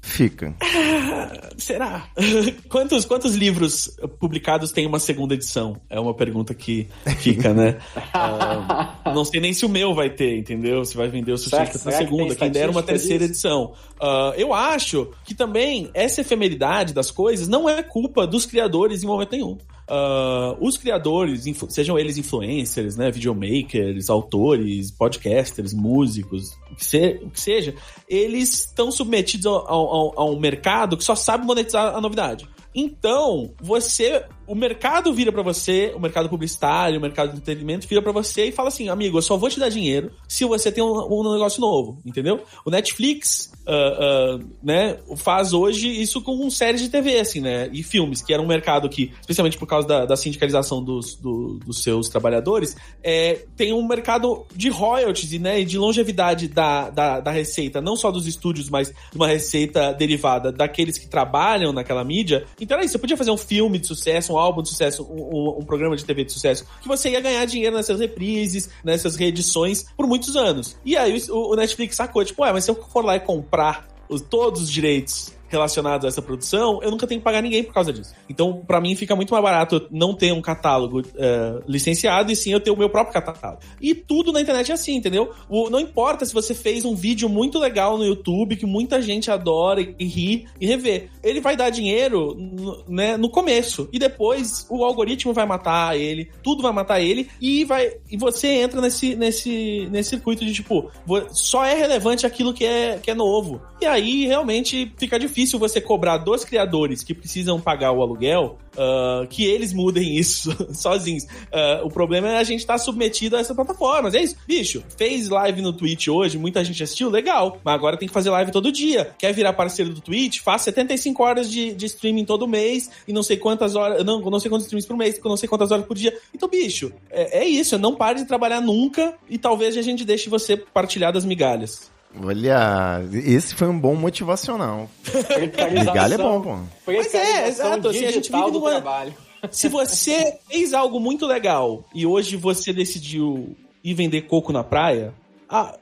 Fica. Será? quantos, quantos livros publicados tem uma segunda edição? É uma pergunta que fica, né? Ah, não sei nem se o meu vai ter, entendeu? Se vai vender o sucesso que- que segunda, tem quem der uma terceira disso? edição. Ah, eu acho que também essa efemeridade das coisas não é culpa dos criadores em momento nenhum. Ah, os criadores, sejam eles influencers, né, videomakers, autores, podcasters, músicos, o que, se- o que seja, eles estão submetidos ao- ao- a um mercado que só sabe monetizar a novidade. Então, você, o mercado vira pra você, o mercado publicitário, o mercado de entretenimento vira pra você e fala assim, amigo, eu só vou te dar dinheiro se você tem um, um negócio novo, entendeu? O Netflix, ah, ah, né, faz hoje isso com séries de TV, assim, né, e filmes, que era um mercado que, especialmente por causa da, da sindicalização dos, do- dos seus trabalhadores, é, tem um mercado de royalties né, e de longevidade da, da, da receita, não só dos estúdios, mas uma receita derivada daqueles que trabalham naquela mídia. Então era isso, você podia fazer um filme de sucesso, um álbum de sucesso, um, um- programa de TV de sucesso, que você ia ganhar dinheiro nessas reprises, nessas reedições por muitos anos. E aí o, o Netflix sacou, tipo, ué, mas se eu for lá e comprar os- todos os direitos relacionados a essa produção, eu nunca tenho que pagar ninguém por causa disso. Então, pra mim, fica muito mais barato não ter um catálogo eh, licenciado e sim eu ter o meu próprio catálogo. E tudo na internet é assim, entendeu? O- não importa se você fez um vídeo muito legal no YouTube que muita gente adora e, e ri e revê. Ele vai dar dinheiro no, né, no começo e depois o algoritmo vai matar ele, tudo vai matar ele e vai e você entra nesse nesse nesse circuito de tipo, só é relevante aquilo que é que é novo. E aí realmente fica difícil você cobrar dos criadores que precisam pagar o aluguel, ah, que eles mudem isso sozinhos. Ah, o problema é a gente estar submetido a essas plataformas. É isso. Bicho, fez live no Twitch hoje, muita gente assistiu, legal. Mas agora tem que fazer live todo dia. Quer virar parceiro do Twitch? Faz 75 horas de, de streaming todo mês e não sei quantas horas. Não, não sei quantos streams por mês, não sei quantas horas por dia. Então, bicho, é, é isso. Não pare de trabalhar nunca e talvez a gente deixe você partilhar das migalhas. Olha, esse foi um bom motivacional. Migalha é bom, pô. Mas é, exato, assim, a gente vive do numa- trabalho. Se você fez algo muito legal e hoje você decidiu ir vender coco na praia, a,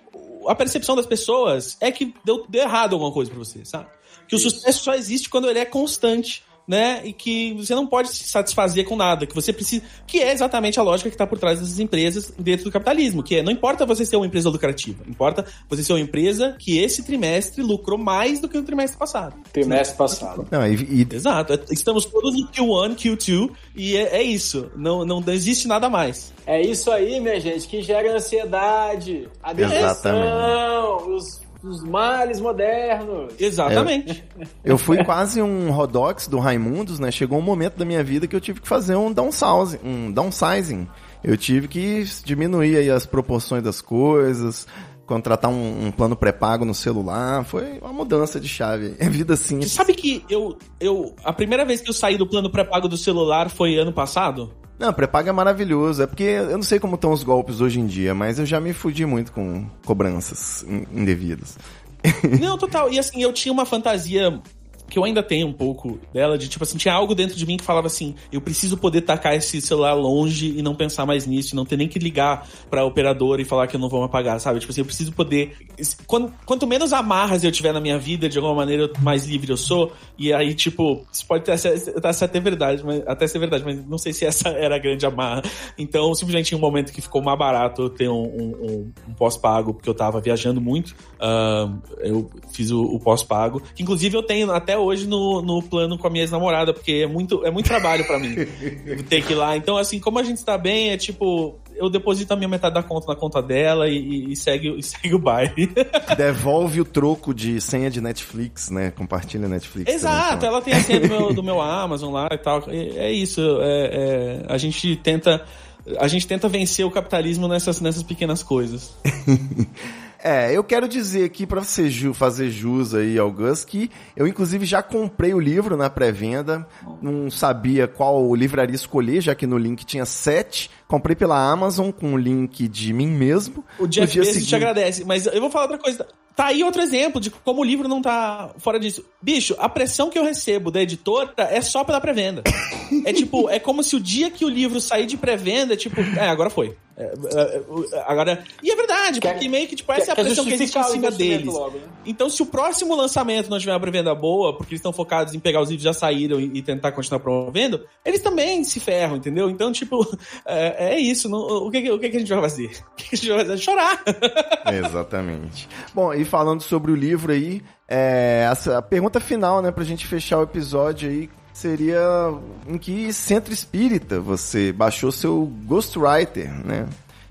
a percepção das pessoas é que deu, deu errado alguma coisa pra você, sabe? Que o sucesso só existe quando ele é constante. Né? E que você não pode se satisfazer com nada, que você precisa. Que é exatamente a lógica que está por trás dessas empresas dentro do capitalismo. Que é, não importa você ser uma empresa lucrativa, importa você ser uma empresa que esse trimestre lucrou mais do que no trimestre passado. Trimestre passado. Não, e, e- Exato. É- Estamos todos no Q1, Q2, e é, é isso. Não, não, não existe nada mais. É isso aí, minha gente, que gera ansiedade, a depressão, os, os males modernos. Exatamente. eu fui quase um Rodox do Raimundos, né? Chegou um momento da minha vida que eu tive que fazer um downsizing. Um downsizing. Eu tive que diminuir aí as proporções das coisas, contratar um, um plano pré-pago no celular. Foi uma mudança de chave. É vida Você simples. sabe que eu, eu. A primeira vez que eu saí do plano pré-pago do celular foi ano passado? Não, pré-pago é maravilhoso. É porque eu não sei como estão os golpes hoje em dia, mas eu já me fudi muito com cobranças in- indevidas. Não, total. E assim, eu tinha uma fantasia que eu ainda tenho um pouco dela, de tipo assim, tinha algo dentro de mim que falava assim, eu preciso poder tacar esse celular longe e não pensar mais nisso, e não ter nem que ligar pra operadora e falar que eu não vou me apagar, sabe? Tipo assim, eu preciso poder... Quanto, quanto menos amarras eu tiver na minha vida, de alguma maneira, mais livre eu sou, e aí, tipo, isso pode até ser até verdade, mas, até ser verdade, mas não sei se essa era a grande amarra. Então, simplesmente em um momento que ficou mais barato eu ter um, um- um- pós-pago, porque eu tava viajando muito, ahn, eu fiz o, o pós-pago, inclusive eu tenho até hoje no, no plano com a minha ex-namorada, porque é muito, é muito trabalho pra mim ter que ir lá. Então, assim, como a gente está bem, é tipo, eu deposito a minha metade da conta na conta dela e, e- e segue, e segue o baile. Devolve o troco de senha de Netflix, né? Compartilha Netflix. também, Exato, sei lá. ela tem a senha do meu, do meu Amazon lá e tal. É, é isso. é- é, a gente tenta. A gente tenta vencer o capitalismo nessas, nessas pequenas coisas. É, eu quero dizer aqui pra você ju- fazer jus aí ao Gus que eu inclusive já comprei o livro na pré-venda, não sabia qual livraria escolher, já que no link tinha sete. Comprei pela Amazon com o link de mim mesmo. O Jeff dia Bezos te seguinte- agradece, mas eu vou falar outra coisa. Tá aí outro exemplo de como o livro não tá fora disso. Bicho, a pressão que eu recebo da editora é só pela pré-venda. É tipo, é como se o dia que o livro sair de pré-venda, tipo, é, agora foi. É, é, é, agora. E é verdade, Quer- porque meio que, tipo, essa é a quer pressão que existe em cima deles. logo, né? Então, se o próximo lançamento não tiver uma pré-venda boa, porque eles estão focados em pegar os livros que já saíram e, e tentar continuar promovendo, eles também se ferram, entendeu? Então, tipo, é, é isso. não- o, que, o que, que a gente vai fazer? O que, que a gente vai fazer? Chorar. Exatamente. Bom, e falando sobre o livro aí, é, a pergunta final, né, pra gente fechar o episódio aí, seria em que centro espírita você baixou seu Ghostwriter, né?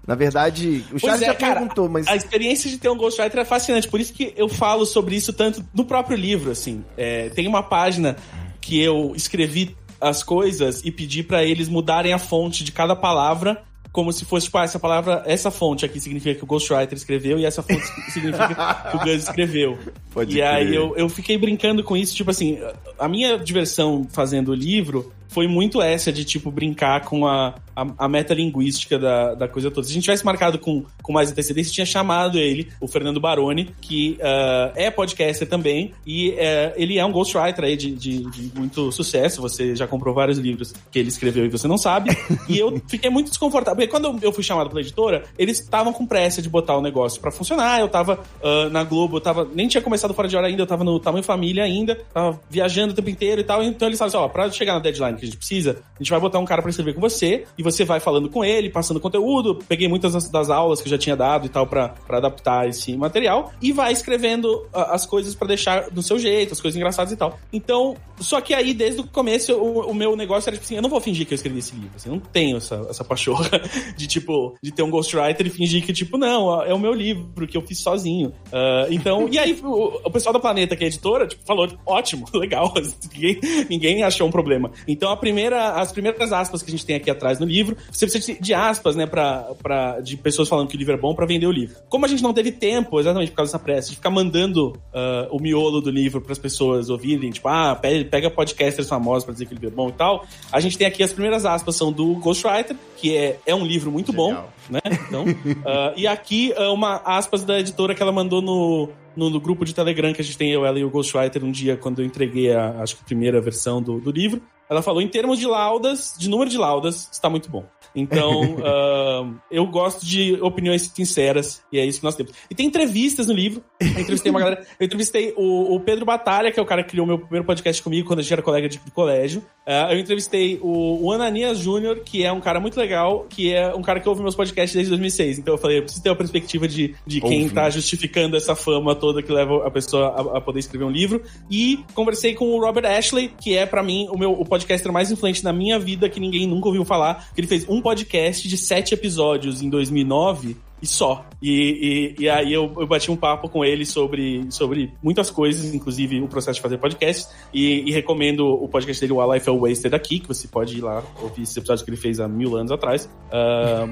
Na verdade, o Charles é, já cara, perguntou, mas... A experiência de ter um Ghostwriter é fascinante, por isso que eu falo sobre isso tanto no próprio livro, assim. É, tem uma página que eu escrevi as coisas e pedi pra eles mudarem a fonte de cada palavra como se fosse, tipo, ah, essa palavra, essa fonte aqui significa que o Ghostwriter escreveu e essa fonte significa que o Gus escreveu. Pode e aí crer. eu, eu fiquei brincando com isso, tipo assim, a minha diversão fazendo o livro foi muito essa de, tipo, brincar com a, a, a metalinguística da, da coisa toda. Se a gente tivesse marcado com, com mais antecedência, tinha chamado ele, o Fernando Baroni, que ah, é podcaster também, e eh, ele é um ghostwriter aí de, de, de muito sucesso, você já comprou vários livros que ele escreveu e você não sabe, e eu fiquei muito desconfortável, porque quando eu fui chamado pela editora, eles estavam com pressa de botar o negócio pra funcionar, eu tava ah, na Globo, eu tava, nem tinha começado fora de hora ainda, eu tava no Tamanho Família ainda, tava viajando o tempo inteiro e tal, então eles falaram assim, ó, pra chegar na deadline que a gente precisa, a gente vai botar um cara pra escrever com você, e você vai falando com ele, passando conteúdo, peguei muitas das, aulas que eu já tinha dado e tal pra adaptar esse material, e vai escrevendo as coisas pra deixar do seu jeito, as coisas engraçadas e tal. Então, só que aí, desde o começo, o, o meu negócio era tipo assim, eu não vou fingir que eu escrevi esse livro, assim, não tenho essa, essa pachorra de, tipo, de ter um ghostwriter e fingir que, tipo, não, é o meu livro que eu fiz sozinho. Ah, então, e aí, o, o pessoal da Planeta, que é editora, tipo, falou, ótimo, legal, ninguém, ninguém achou um problema. Então, a primeira, as primeiras aspas que a gente tem aqui atrás no livro, você precisa de aspas, né, pra, pra, de pessoas falando que o livro é bom para vender o livro. Como a gente não teve tempo, exatamente por causa dessa pressa, de ficar mandando uh, o miolo do livro para as pessoas ouvirem, tipo, ah, pega podcasters famosos para dizer que o livro é bom e tal, a gente tem aqui as primeiras aspas são do Ghostwriter, que é, é um livro muito bom, né? Então, uh, e aqui uh, uma aspas da editora que ela mandou no, no, no, grupo de Telegram que a gente tem, eu, ela e o Ghostwriter, um dia quando eu entreguei a, acho que a primeira versão do, do livro. Ela falou, em termos de laudas, de número de laudas, está muito bom. Então, uh, eu gosto de opiniões sinceras, e é isso que nós temos. E tem entrevistas no livro. Eu entrevistei uma galera. Eu entrevistei o, o, Pedro Batalha, que é o cara que criou meu primeiro podcast comigo quando a gente era colega de, de colégio. Uh, eu entrevistei o, o Ananias Júnior, que é um cara muito legal, que é um cara que ouve meus podcasts desde 2006. Então eu falei, eu preciso ter a perspectiva de, de quem está justificando essa fama toda que leva a pessoa a, a, poder escrever um livro. E conversei com o Robert Ashley, que é para mim o meu o podcaster mais influente na minha vida, que ninguém nunca ouviu falar. Que ele fez um podcast de sete episódios em 2009 e só. E, e, e aí eu, eu, bati um papo com ele sobre, sobre muitas coisas, inclusive o processo de fazer podcast. E, e recomendo o podcast dele, A Life é Wasted aqui, que você pode ir lá ouvir esse episódio que ele fez há mil anos atrás.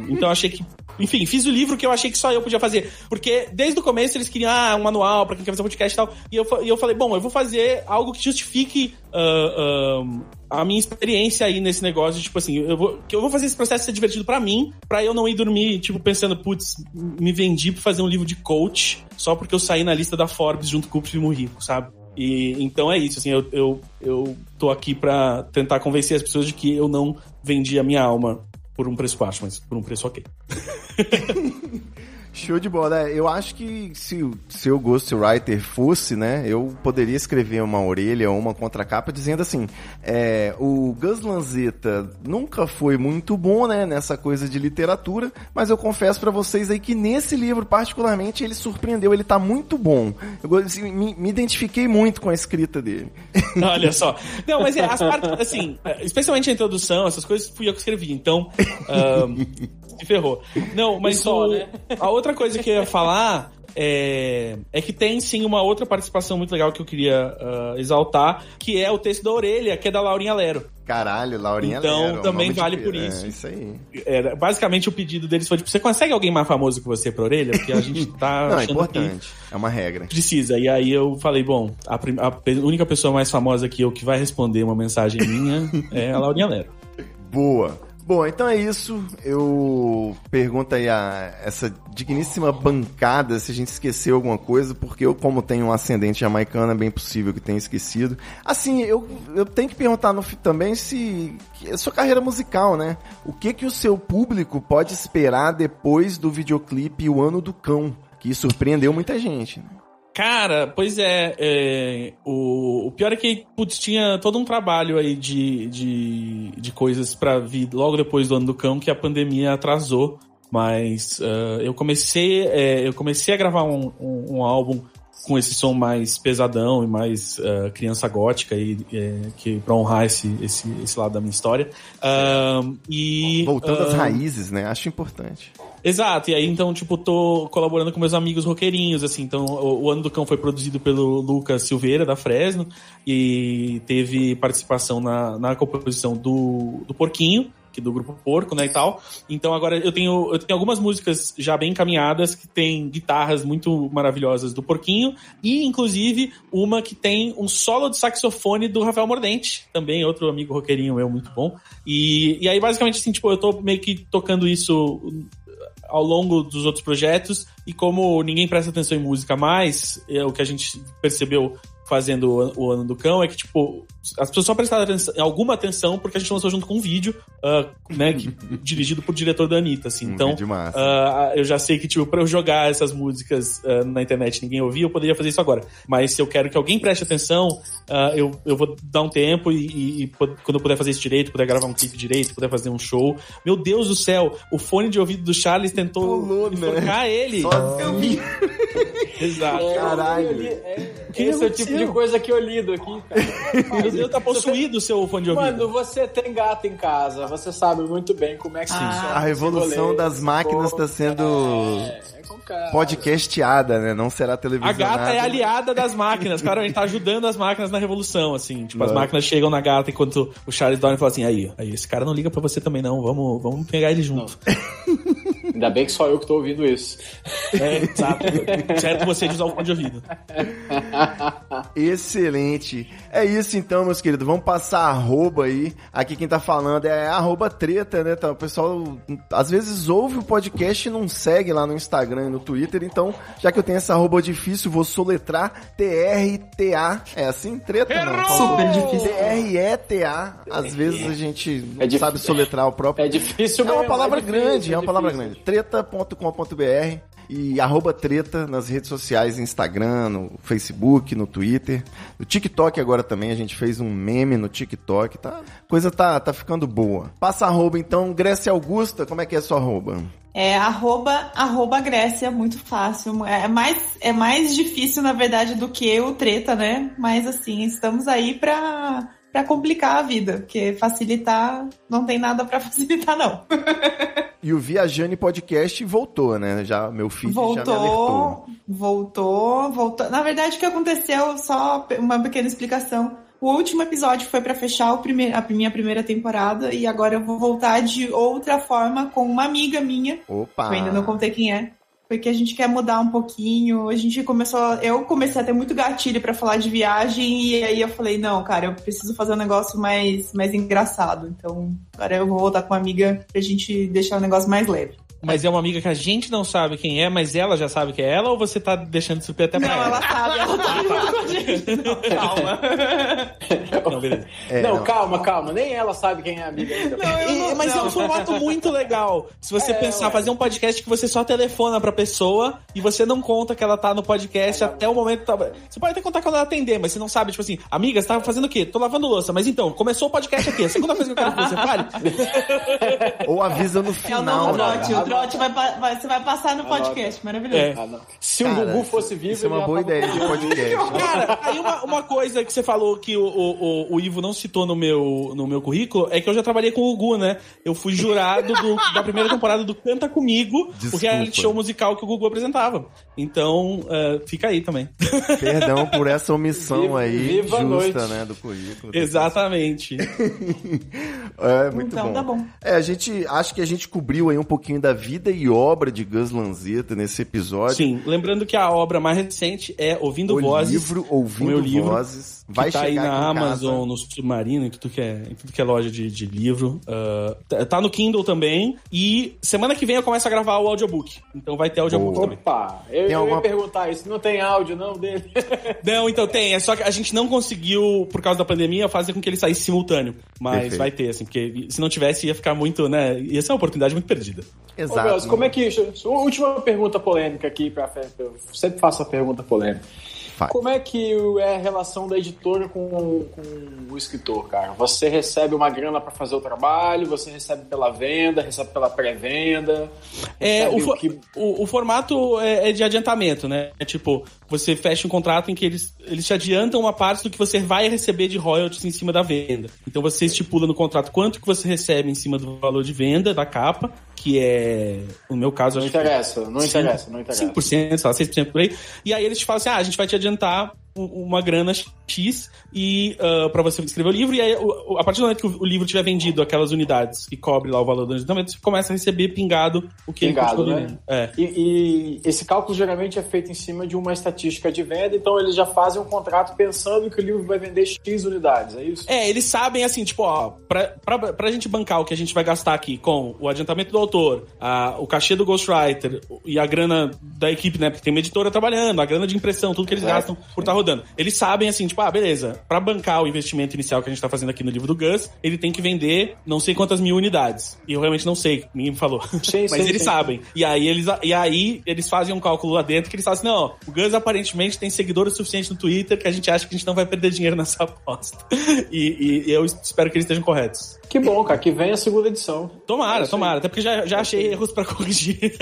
Então achei que. Enfim, fiz o livro que eu achei que só eu podia fazer. Porque desde o começo eles queriam ah, um manual para quem quer fazer podcast e tal. E eu, e eu falei, bom, eu vou fazer algo que justifique. Uh, a minha experiência aí nesse negócio, tipo assim, eu vou, que eu vou fazer esse processo ser divertido para mim, para eu não ir dormir, tipo, pensando, putz, me vendi pra fazer um livro de coach só porque eu saí na lista da Forbes junto com o Primo Rico, sabe? E então é isso, assim, eu, eu, eu tô aqui para tentar convencer as pessoas de que eu não vendi a minha alma por um preço baixo, mas por um preço ok. Show de bola. É, eu acho que se, se o Ghostwriter fosse, né, eu poderia escrever uma orelha ou uma contracapa dizendo assim: é, o Gus Lanzetta nunca foi muito bom, né, nessa coisa de literatura, mas eu confesso para vocês aí que nesse livro, particularmente, ele surpreendeu, ele tá muito bom. Eu assim, me, me, identifiquei muito com a escrita dele. Olha só. Não, mas é, as partes, assim, especialmente a introdução, essas coisas fui eu que escrevi, então. Um, se ferrou. Não, mas só, né? a outra coisa que eu ia falar é, é, que tem sim uma outra participação muito legal que eu queria uh, exaltar, que é o texto da orelha, que é da Laurinha Lero. Caralho, Laurinha então, Lero. Então também vale por isso. É isso aí. É, basicamente o pedido deles foi tipo, você consegue alguém mais famoso que você pra orelha? Porque a gente tá Não, é importante. É uma regra. Precisa. E aí eu falei, bom, a, a única pessoa mais famosa que eu que vai responder uma mensagem minha é a Laurinha Lero. Boa. Bom, então é isso. Eu pergunto aí a essa digníssima bancada se a gente esqueceu alguma coisa, porque eu, como tenho um ascendente jamaicano, é bem possível que tenha esquecido. Assim, eu, eu tenho que perguntar no, também se. A sua carreira musical, né? O que, que o seu público pode esperar depois do videoclipe O Ano do Cão? Que surpreendeu muita gente. Né? Cara, pois é, é o, o, pior é que, putz, tinha todo um trabalho aí de, de, de coisas para vir logo depois do ano do cão que a pandemia atrasou. Mas uh, eu comecei é, eu comecei a gravar um, um, um, álbum com esse som mais pesadão e mais uh, criança gótica e é, que para honrar esse, esse, esse lado da minha história. Uh, e voltando às raízes, né? Acho importante. Exato, e aí então, tipo, tô colaborando com meus amigos roqueirinhos, assim. Então, o, o Ano do Cão foi produzido pelo Lucas Silveira, da Fresno, e teve participação na, na composição do, do Porquinho, que do grupo Porco, né, e tal. Então agora eu tenho, eu tenho algumas músicas já bem encaminhadas que tem guitarras muito maravilhosas do Porquinho e inclusive uma que tem um solo de saxofone do Rafael Mordente, também outro amigo roqueirinho meu muito bom. E, e aí basicamente assim, tipo, eu tô meio que tocando isso ao longo dos outros projetos, e como ninguém presta atenção em música mais, é o que a gente percebeu fazendo o, ano do cão é que, tipo, as pessoas só prestaram atenção, alguma atenção porque a gente lançou junto com um vídeo, uh, né, que, dirigido por diretor da Anitta, assim. Um então, uh, eu já sei que, tipo, pra eu jogar essas músicas uh, na internet ninguém ouvia, eu poderia fazer isso agora. Mas se eu quero que alguém preste atenção, eu, eu vou dar um tempo e, e, e, quando eu puder fazer isso direito, puder gravar um clipe direito, puder fazer um show. Meu Deus do céu, o fone de ouvido do Charles tentou Pulou, né? ele. Sozinho. Exato. Caralho. É, esse é o tipo de coisa que eu lido aqui, cara. Meu Deus, tá possuído o seu fone de ouvido. Mano, você tem gato em casa, você sabe muito bem como é que funciona. A revolução das máquinas está sendo É, é podcasteada, né? Não será A televisionada. gata é aliada das máquinas, cara. A gente tá ajudando as máquinas na revolução, assim. Tipo, as máquinas chegam na gata enquanto o Charles Darwin fala assim: aí, aí, esse cara não liga pra você também, não. Vamos, vamos pegar ele junto. Ainda bem que só eu que tô ouvindo isso. É, exato. certo você de usar o fone de ouvido. Excelente. É isso então, meus queridos. Vamos passar arroba aí. Aqui quem tá falando é arroba treta, né? Então, o pessoal às vezes ouve o podcast e não segue lá no Instagram e no Twitter. Então, já que eu tenho essa arroba difícil, vou soletrar T-R-T-A. É assim? Treta? Não. Super difícil. T-R-E-T-A. Às vezes a gente não É sabe soletrar o próprio. É difícil É uma mesmo, palavra é difícil, grande, é uma palavra grande. Treta.com.br e arroba treta nas redes sociais, Instagram, no Facebook, no Twitter. No TikTok agora também, a gente fez um meme no TikTok, tá? Coisa tá, tá ficando boa. Passa arroba então, Grécia Augusta, como é que é sua arroba? É arroba, arroba Grécia, muito fácil. É mais, é mais difícil, na verdade, do que o treta, né? Mas assim, estamos aí pra, pra complicar a vida, porque facilitar, não tem nada pra facilitar, não. E o Viajane Podcast voltou, né? Já, meu feed já me alertou. Voltou, voltou, voltou. Na verdade, o que aconteceu, só uma pequena explicação. O último episódio foi pra fechar primeiro, a minha primeira temporada e agora eu vou voltar de outra forma com uma amiga minha Opa! Eu ainda não contei quem é. Porque a gente quer mudar um pouquinho. A gente começou. Eu comecei a ter muito gatilho pra falar de viagem. E aí eu falei, não, cara, eu preciso fazer um negócio mais, mais engraçado. Então, agora eu vou voltar com uma amiga pra gente deixar o negócio mais leve. Mas é uma amiga que a gente não sabe quem é, mas ela já sabe quem é ela, ou você tá deixando de surpreender até Não, pra ela? ela sabe, ela tá junto com a gente. Não, calma. Não, beleza. É, não, não. calma, calma. Nem ela sabe quem é a amiga ainda. E- mas é um formato muito legal. Se você É, pensar, ué. fazer um podcast que você só telefona pra pessoa e você não conta que ela tá no podcast até o momento. que Tá... Você pode até contar quando ela atender, mas você não sabe, tipo assim, amiga, você tá fazendo o quê? Tô lavando louça. Mas então, começou o podcast aqui. A segunda coisa que eu quero que você fale. Ou avisa no É o final. novo né? O trote vai, vai- você vai passar no podcast. Maravilhoso. É. Ah. Se Cara, o Gugu fosse vivo, Isso é uma boa ideia de podcast. Cara, aí uma, uma coisa que você falou que o, o, o- o Ivo não citou no meu, no meu currículo é que eu já trabalhei com o Gugu, né? Eu fui jurado do- da primeira temporada do Canta Comigo, o Desculpa. reality show musical que o Gugu apresentava. Então, eh, fica aí também. Perdão por essa omissão Viva- aí, viva a noite. justa, né, do currículo. Exatamente. É, muito Então, bom. tá bom. É, a gente, acho que a gente cobriu aí um pouquinho da vida e obra de Gus Lanzetta nesse episódio. Sim, lembrando que a obra mais recente é Ouvindo o Vozes. livro Ouvindo meu livro, Vozes. que Vai tá aí na Amazon, casa. no Submarino, em tudo que é, em tudo que é loja de, de livro. Ah, tá- no Kindle também. E semana que vem eu começo a gravar o audiobook. Então vai ter audiobook Boa. também. Opa, eu, Tem eu alguma- ia perguntar isso. Não tem áudio, não, dele? Não, então tem. É só que a gente não conseguiu, por causa da pandemia, fazer com que ele saísse simultâneo. Mas Perfeito. vai ter, assim, porque se não tivesse ia ficar muito, né? Ia ser uma oportunidade muito perdida. Ô, Exato. Gus, como é que. Última pergunta polêmica aqui, pra, eu sempre faço a pergunta polêmica. Faz. Como é que é a relação da editora com, com o escritor, cara? Você recebe uma grana pra fazer o trabalho, você recebe pela venda, recebe pela pré-venda. É, o, fo- que- o, o formato é, é de adiantamento, né? É tipo, você fecha um contrato em que eles, eles te adiantam uma parte do que você vai receber de royalties em cima da venda. Então você estipula no contrato quanto que você recebe em cima do valor de venda da capa, que é, no meu caso, Não acho que interessa, não interessa, não interessa. 5%, sei lá, 6% por aí. E aí eles te falam assim: ah, a gente vai te adiantar uma grana X e uh, para você escrever o livro. E aí, o- a partir do momento que o, o livro tiver vendido aquelas unidades que cobre lá o valor do adiantamento, você começa a receber pingado o que Pingado, ele né? É. E, e esse cálculo geralmente é feito em cima de uma estatística de venda, então eles já fazem um contrato pensando que o livro vai vender X unidades, é isso? É, eles sabem assim, tipo, ó, pra, pra, pra gente bancar o que a gente vai gastar aqui com o adiantamento do autor, a, o cachê do ghostwriter e a grana da equipe, né? Porque tem uma editora trabalhando, a grana de impressão, tudo que eles Certo. gastam por estar rodando. Eles sabem assim, tipo, ah, beleza, pra bancar o investimento inicial que a gente tá fazendo aqui no livro do Gus, ele tem que vender não sei quantas mil unidades. E eu realmente não sei, ninguém me falou. Sim, Mas sim, eles sim. sabem. E aí eles, e aí eles fazem um cálculo lá dentro que eles falam assim: não, o Gus aparentemente tem seguidores suficientes no Twitter que a gente acha que a gente não vai perder dinheiro nessa aposta. E, e eu espero que eles estejam corretos. Que bom, cara, que vem a segunda edição. Tomara, É tomara, até porque já, já achei erros pra corrigir.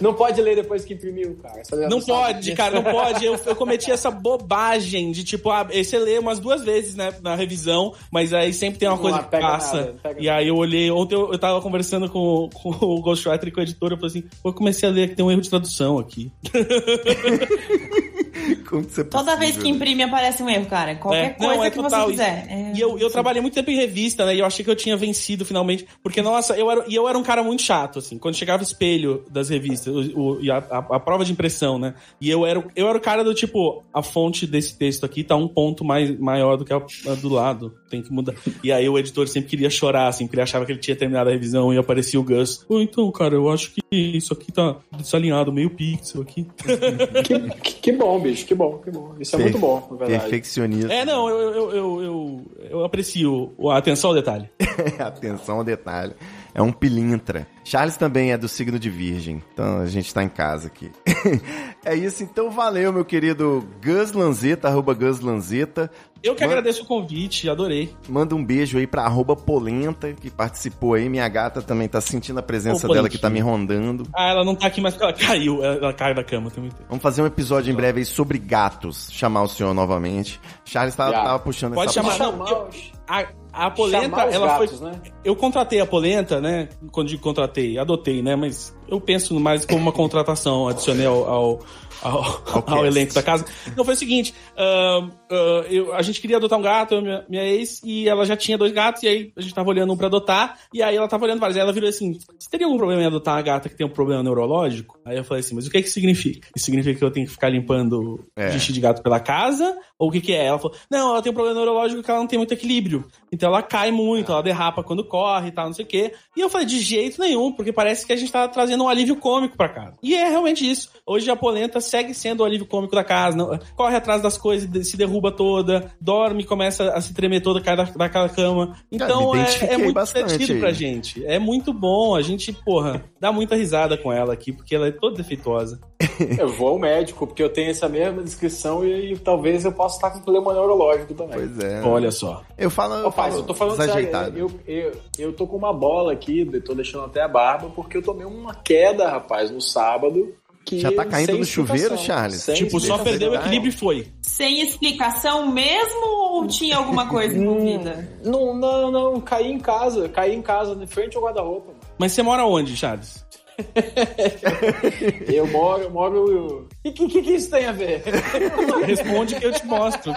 Não pode ler depois que imprimiu, cara. Não sabe pode, cara, não pode. Eu, eu cometi essa bobagem de tipo, ah, você lê umas duas vezes né, na revisão, mas aí sempre tem uma Não coisa que passa. nada, e aí eu olhei, ontem eu, eu tava conversando com, com o Ghostwriter e com o editor, eu falei assim, eu comecei a ler que tem um erro de tradução aqui. Como que isso é Toda vez que né? imprime aparece um erro, cara. Qualquer É, coisa não, é que total. você quiser. É, E eu, eu trabalhei muito tempo em revista, né? E eu achei que eu tinha vencido finalmente. Porque, nossa, eu era, e eu era um cara muito chato, assim. Quando chegava o espelho das revistas, o, o- e a, a- a prova de impressão, né? E eu era, o- eu era o cara do tipo, a fonte desse texto aqui tá um ponto mais, maior do que a, a do lado. Tem que mudar. E aí o editor sempre queria chorar, assim, porque ele achava que ele tinha terminado a revisão e aparecia o Gus. Ou então, cara, eu acho que isso aqui tá desalinhado, meio pixel aqui. Que, que- que bom, bicho, que bom, que bom. Isso é muito bom, na verdade. Perfeccionista. É, não, eu, eu, eu, eu, eu aprecio a atenção ao detalhe. Atenção ao detalhe. É um pilintra. Charles também é do signo de Virgem. Então a gente tá em casa aqui. é isso, então valeu, meu querido Gus Lanzetta, arroba Gus Lanzetta. Eu que agradeço o convite, adorei. Manda um beijo aí pra arroba Polenta, que participou aí. Minha gata também tá sentindo a presença Ô, dela que tá me rondando. Ah, ela não tá aqui mais porque ela caiu. Ela, caiu da cama também. Vamos fazer um episódio em breve aí sobre gatos. Chamar o senhor novamente. Charles tava, tava puxando Pode essa chamar, não, eu- A, a polenta, ela gatos, foi. né? Eu contratei a polenta, né? Quando digo contratei, adotei, né? Mas eu penso mais como uma contratação, adicionei ao, ao, ao, ao cast. elenco da casa. Não, foi o seguinte: ahn, ah, eu- a gente queria adotar um gato, eu minha, minha ex, e ela já tinha dois gatos, e aí a gente tava olhando um pra adotar, e aí ela tava olhando vários. Aí ela virou assim: você teria algum problema em adotar uma gata que tem um problema neurológico? Aí eu falei assim: mas o que que significa? Isso significa que eu tenho que ficar limpando É. xixi de gato pela casa? Ou o que que é? Ela falou: não, ela tem um problema neurológico que ela não tem muito equilíbrio. Então ela cai muito, ela derrapa quando corre e tal, não sei o quê. E eu falei: de jeito nenhum, porque parece que a gente tá trazendo um alívio cômico pra casa. E é realmente isso. Hoje a polenta segue sendo o alívio cômico da casa. não- corre atrás das coisas, se derruba toda, dorme, começa a se tremer toda, cai da, daquela cama. Então é, é muito divertido aí. pra gente. É muito bom. A gente, porra, dá muita risada com ela aqui, porque ela é toda defeituosa. Eu vou ao médico, porque eu tenho essa mesma descrição e, e talvez eu possa estar com problema neurológico também. Pois é. Olha só. Eu falo, eu Ô, pai, falo eu tô falando desajeitado. sério, eu, eu, eu tô com uma bola aqui, tô deixando até a barba, porque eu tomei uma queda, rapaz, no sábado. Que Já tá caindo do chuveiro. Charles? Sem Tipo, só perdeu o equilíbrio e foi. Sem explicação mesmo ou tinha alguma coisa envolvida? Não, não, não, caí em casa, caí em casa, de frente ao guarda-roupa. Mas você mora onde, Charles? Eu moro, eu moro. E o que, que, que isso tem a ver? Responde que eu te mostro.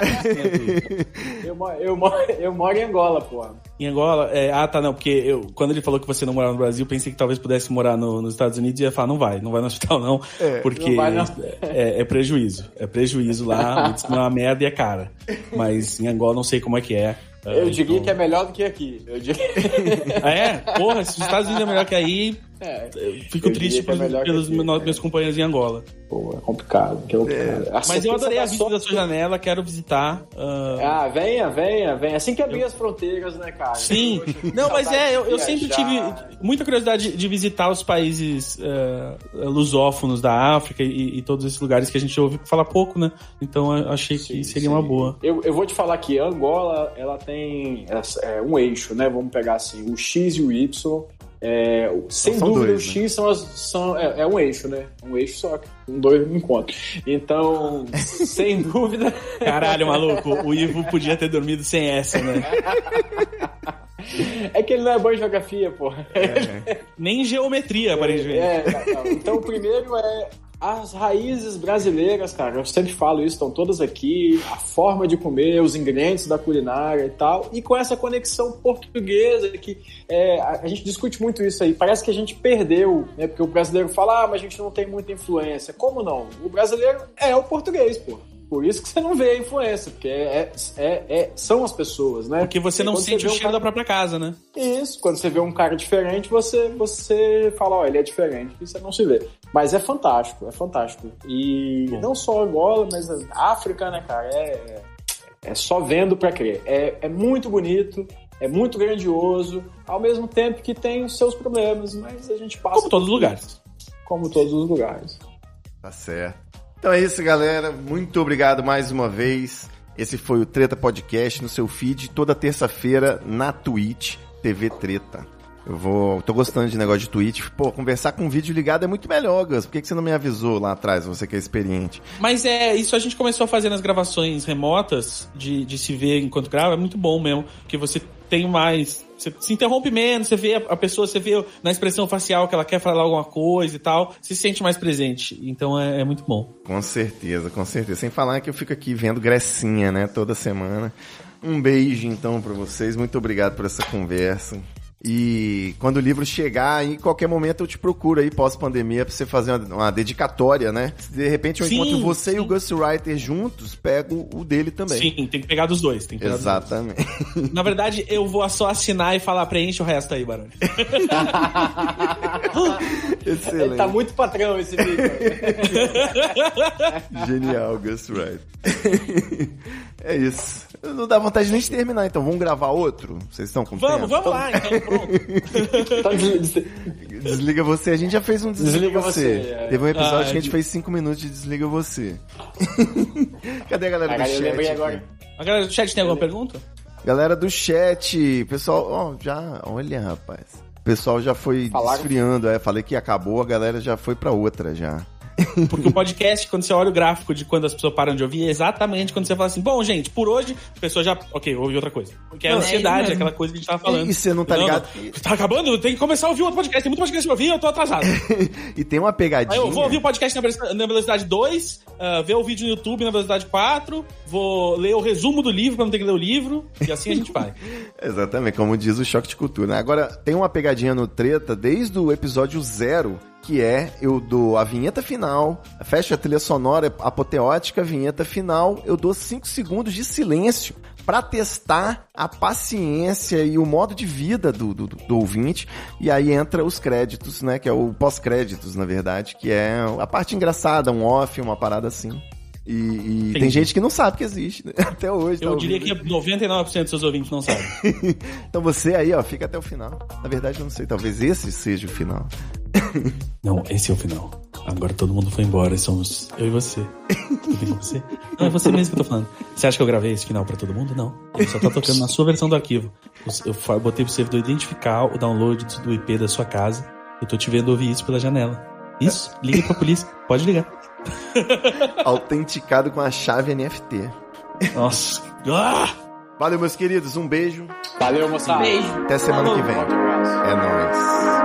Eu, eu, moro, eu moro em Angola, porra. Em Angola, é, ah tá, não, porque eu, quando ele falou que você não morava no Brasil, pensei que talvez pudesse morar no- nos Estados Unidos e ia falar, não vai, não vai no hospital não, porque não vai, não. É, é prejuízo, é prejuízo lá, é uma merda e é cara, mas em Angola não sei como é que é. Eu Ah, diria então- que é melhor do que aqui. Eu diria... Ah, é? Porra, se os Estados Unidos é melhor que aí, É, eu fico Eu triste que é pelos, que aqui, meus, é. meus companheiros em Angola. pô, é complicado. que é complicado. Mas eu adorei a você visita da sua janela, quero visitar. ah, Ah, venha, venha, venha. Assim que abrir as fronteiras, né, cara? Sim, Poxa, que não, mas é, eu, eu sempre tive muita curiosidade de visitar os países eh, lusófonos da África e, e todos esses lugares que a gente ouve falar pouco, né? Então eu achei que Sim, seria sim. uma boa. Eu, eu vou te falar que Angola, ela tem é, um eixo, né? Vamos pegar assim, o X e o Y. É, sem são dúvida, dois, o né? X são, as, são é, é um eixo, né? Um eixo só que um dois não encontram. Então, sem dúvida, Caralho, maluco, o Ivo podia ter dormido sem essa, né? é que ele não é bom em geografia, porra. Nem em geometria, aparentemente. É, não, não. Então, o primeiro é as raízes brasileiras, cara. Eu sempre falo isso, estão todas aqui. A forma de comer, os ingredientes da culinária e tal. E com essa conexão portuguesa, que é, a, gente discute muito isso aí. Parece que a gente perdeu, né? Porque o brasileiro fala, ah, mas a gente não tem muita influência. Como não? O brasileiro é o português, pô. Por isso que você não vê a influência, porque é, é- é- são as pessoas, né? Porque você não sente vê o um cheiro cara- da própria casa, né? isso, quando você vê um cara diferente, você, você fala, ó, ele é diferente, e você não se vê. Mas é fantástico, é fantástico. E Bom. não só Angola, mas a África, né, cara, é, é só vendo pra crer. É, é muito bonito, é muito grandioso, ao mesmo tempo que tem os seus problemas, mas a gente passa... Como todos os lugares. Como todos os lugares. Tá certo. Então é isso, galera. Muito obrigado mais uma vez. Esse foi o Treta Podcast no seu feed toda terça-feira na Twitch TV Treta. Eu vou. tô gostando de negócio de Twitch. Pô, conversar com vídeo ligado é muito melhor, Gus. Por que, que você não me avisou lá atrás, você que é experiente? Mas é, isso a gente começou a fazer nas gravações remotas, de, de se ver enquanto grava, é muito bom mesmo. Porque você tem mais. Você se interrompe menos, você vê a pessoa, você vê na expressão facial que ela quer falar alguma coisa e tal, se sente mais presente. Então é, é muito bom. Com certeza, com certeza. Sem falar que eu fico aqui vendo Grecinha, né, toda semana. Um beijo então para vocês. Muito obrigado por essa conversa. E quando o livro chegar, em qualquer momento eu te procuro aí pós-pandemia pra você fazer uma, uma, dedicatória, né? De repente eu sim, encontro você sim. e o Gus Writer juntos, pego o dele também. Sim, tem que pegar dos dois. Tem que Exatamente. Dois. Na verdade, eu vou só assinar e falar preenche o resto aí, Barulho. Excelente. Tá muito patrão esse vídeo. Genial, Gus Writer. É isso. Não dá vontade nem de terminar, então vamos gravar outro? Vocês estão com Vamos, tempo? vamos lá, então, pronto. desliga você, a gente já fez um Desliga, desliga você. você é. Teve um episódio ah, que a gente fez 5 minutos de Desliga Você. Cadê a galera a do chat? Agora. A galera do chat tem alguma pergunta? Galera do chat, pessoal, ó, oh, já, olha rapaz. O pessoal já foi Falaram? esfriando, é, falei que acabou, a galera já foi pra outra já. Porque o podcast, quando você olha o gráfico de quando as pessoas param de ouvir, é exatamente quando você fala assim, bom, gente, por hoje, a pessoa já, ok, ouve outra coisa. Porque é a ansiedade, é aquela coisa que a gente tava falando. E você não tá ligado? Não, tá acabando, tem que começar a ouvir outro podcast. Tem muito podcast pra ouvir, eu tô atrasado. e tem uma pegadinha. Aí eu vou ouvir o podcast na velocidade 2, uh, ah, ver o vídeo no YouTube na velocidade 4, vou ler o resumo do livro pra não ter que ler o livro, e assim a gente vai. Exatamente, como diz o Choque de Cultura. Né? Agora, tem uma pegadinha no Treta desde o episódio zero que é eu dou a vinheta final, fecho a trilha sonora apoteótica, vinheta final, eu dou 5 segundos de silêncio para testar a paciência e o modo de vida do, do, do, ouvinte. E aí entra os créditos, né? Que é o pós-créditos, na verdade, que é a parte engraçada, um off, uma parada assim. E, e tem gente que não sabe que existe, né? até hoje. Eu tá diria que 99% dos seus ouvintes não sabem. então você aí, ó, fica até o final. Na verdade, eu não sei, talvez esse seja o final. Não, esse é o final. Agora todo mundo foi embora e somos eu e você. Tudo bem com você? Não, é você mesmo que eu tô falando. Você acha que eu gravei esse final pra todo mundo? Não. Ele só tá tocando na sua versão do arquivo. Eu botei pro servidor identificar o download do IP da sua casa. Eu tô te vendo ouvir isso pela janela. Isso, liga pra polícia. Pode ligar. Autenticado com a chave NFT. Nossa. Ah! Valeu, meus queridos. Um beijo. Valeu, moçada. Beijo. Até semana Falou. que vem. É nóis.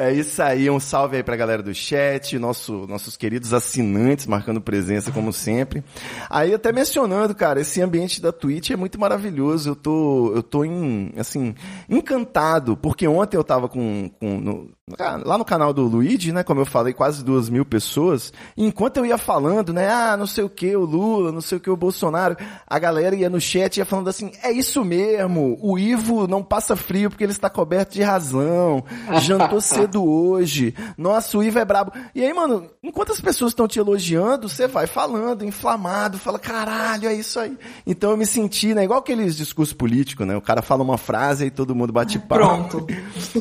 É isso aí, um salve aí pra galera do chat, nosso, nossos queridos assinantes marcando presença como sempre. Aí até mencionando, cara, esse ambiente da Twitch é muito maravilhoso. Eu tô, eu tô em, assim, encantado, porque ontem eu tava com, com no, lá no canal do Luigi, né, como eu falei, quase duas mil pessoas. E enquanto eu ia falando, né, ah, não sei o que, o Lula, não sei o que, o Bolsonaro, a galera ia no chat e ia falando assim, é isso mesmo, o Ivo não passa frio porque ele está coberto de razão, jantou cedo hoje. Nossa, o Ivo é brabo. E aí, mano, enquanto as pessoas estão te elogiando, você vai falando, inflamado, fala, caralho, é isso aí. Então eu me senti, né, igual aqueles discursos políticos, né? O cara fala uma frase e todo mundo bate palma. Pronto.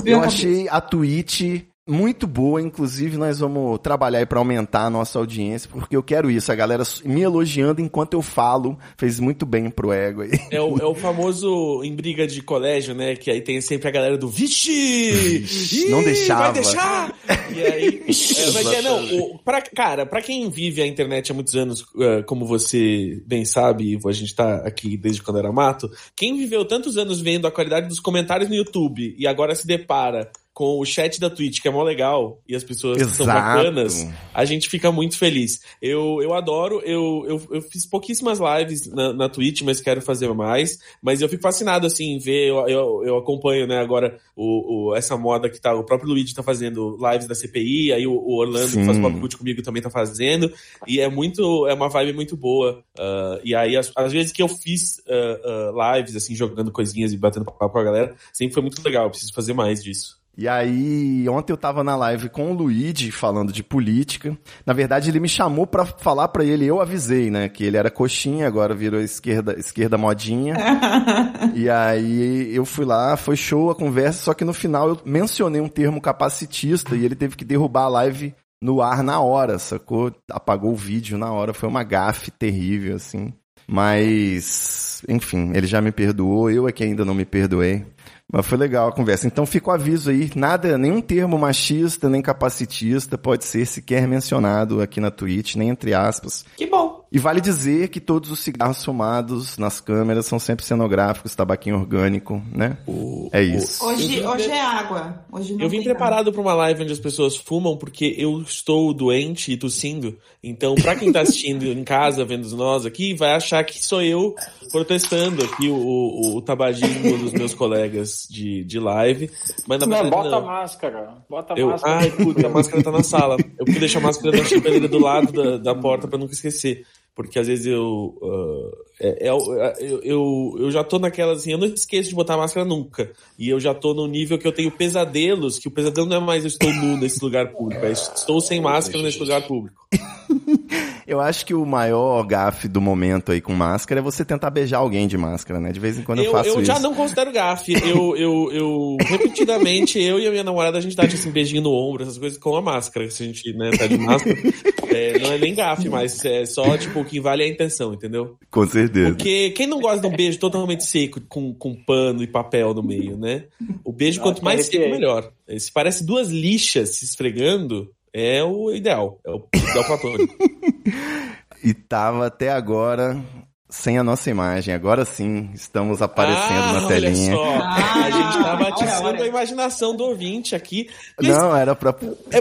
Eu achei a tweet muito boa, inclusive nós vamos trabalhar aí para aumentar a nossa audiência, porque eu quero isso, a galera me elogiando enquanto eu falo, fez muito bem pro ego aí. É o, é o famoso em briga de colégio, né, que aí tem sempre a galera do vixe, Ih, não deixava. Vai deixar! E aí, é, mas é, não, o, pra, cara, pra quem vive a internet há muitos anos, uh, como você bem sabe, a gente tá aqui desde quando era mato, quem viveu tantos anos vendo a qualidade dos comentários no YouTube e agora se depara com o chat da Twitch, que é mó legal, e as pessoas Exato. são bacanas, a gente fica muito feliz. Eu, eu adoro, eu, eu, eu fiz pouquíssimas lives na, na Twitch, mas quero fazer mais. Mas eu fico fascinado, assim, em ver, eu, eu, eu acompanho, né, agora o, o, essa moda que tá, o próprio Luigi tá fazendo lives da CPI, aí o, o Orlando, Sim. que faz o comigo, também tá fazendo, e é muito, é uma vibe muito boa. Uh, e aí, às, às vezes que eu fiz uh, uh, lives, assim, jogando coisinhas e batendo papo com a galera, sempre foi muito legal, eu preciso fazer mais disso. E aí, ontem eu tava na live com o Luigi falando de política. Na verdade, ele me chamou pra falar pra ele, eu avisei, né, que ele era coxinha, agora virou esquerda, esquerda modinha. e aí eu fui lá, foi show a conversa, só que no final eu mencionei um termo capacitista e ele teve que derrubar a live no ar na hora, sacou? Apagou o vídeo na hora, foi uma gafe terrível, assim. Mas, enfim, ele já me perdoou, eu é que ainda não me perdoei. Mas foi legal a conversa. Então fica o aviso aí, nada, nenhum termo machista, nem capacitista pode ser sequer mencionado aqui na Twitch, nem entre aspas. Que bom. E vale dizer que todos os cigarros fumados nas câmeras são sempre cenográficos, tabaquinho orgânico, né? O, é isso. Hoje, hoje é água. Hoje não eu vim preparado para uma live onde as pessoas fumam porque eu estou doente e tossindo. Então, para quem tá assistindo em casa, vendo nós aqui, vai achar que sou eu protestando aqui o, o, o tabagismo dos meus colegas de, de live. Mas na Não, verdade, bota não. a máscara. Bota a Eu, máscara. ai, puta, a máscara tá na sala. Eu fui deixar a máscara da chapeleira do lado da, da porta pra nunca esquecer. Porque às vezes eu, uh, é, é, eu, eu. Eu já tô naquela assim, eu não esqueço de botar máscara nunca. E eu já tô no nível que eu tenho pesadelos, que o pesadelo não é mais eu estou nu nesse lugar público, é estou sem máscara nesse lugar público. Eu acho que o maior gafe do momento aí com máscara é você tentar beijar alguém de máscara, né? De vez em quando eu, Eu, faço eu isso. já não considero gafe. Eu, eu, eu, repetidamente, eu e a minha namorada, a gente dá assim, beijinho no ombro, essas coisas com a máscara. Se a gente né, tá de máscara, é, não é nem gafe, mas é só, tipo, o que vale é a intenção, entendeu? Com certeza. Porque quem não gosta de um beijo totalmente seco, com, com pano e papel no meio, né? O beijo, quanto mais seco, melhor. Se parece duas lixas se esfregando, é o ideal. É o ideal platônico. E tava até agora sem a nossa imagem. Agora sim, estamos aparecendo ah, na telinha. Olha só, Ah, a gente tá olha, atiçando a imaginação do ouvinte aqui. Porque Não, era pra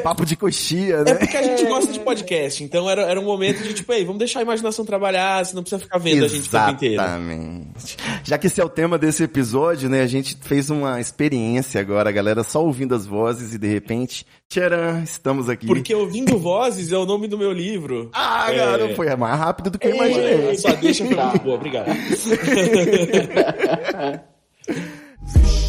papo de coxinha, É né? porque a gente gosta de podcast, então era, era um momento de tipo, ei, vamos deixar a imaginação trabalhar, você não precisa ficar vendo a gente o tempo inteiro. Exatamente. Já que esse é o tema desse episódio, né? A gente fez uma experiência agora, a galera só ouvindo as vozes e de repente, tcharam, estamos aqui. Porque Ouvindo Vozes é o nome do meu livro. Ah, É. cara, foi mais rápido do que eu imaginei. Só deixa foi muito boa, obrigado.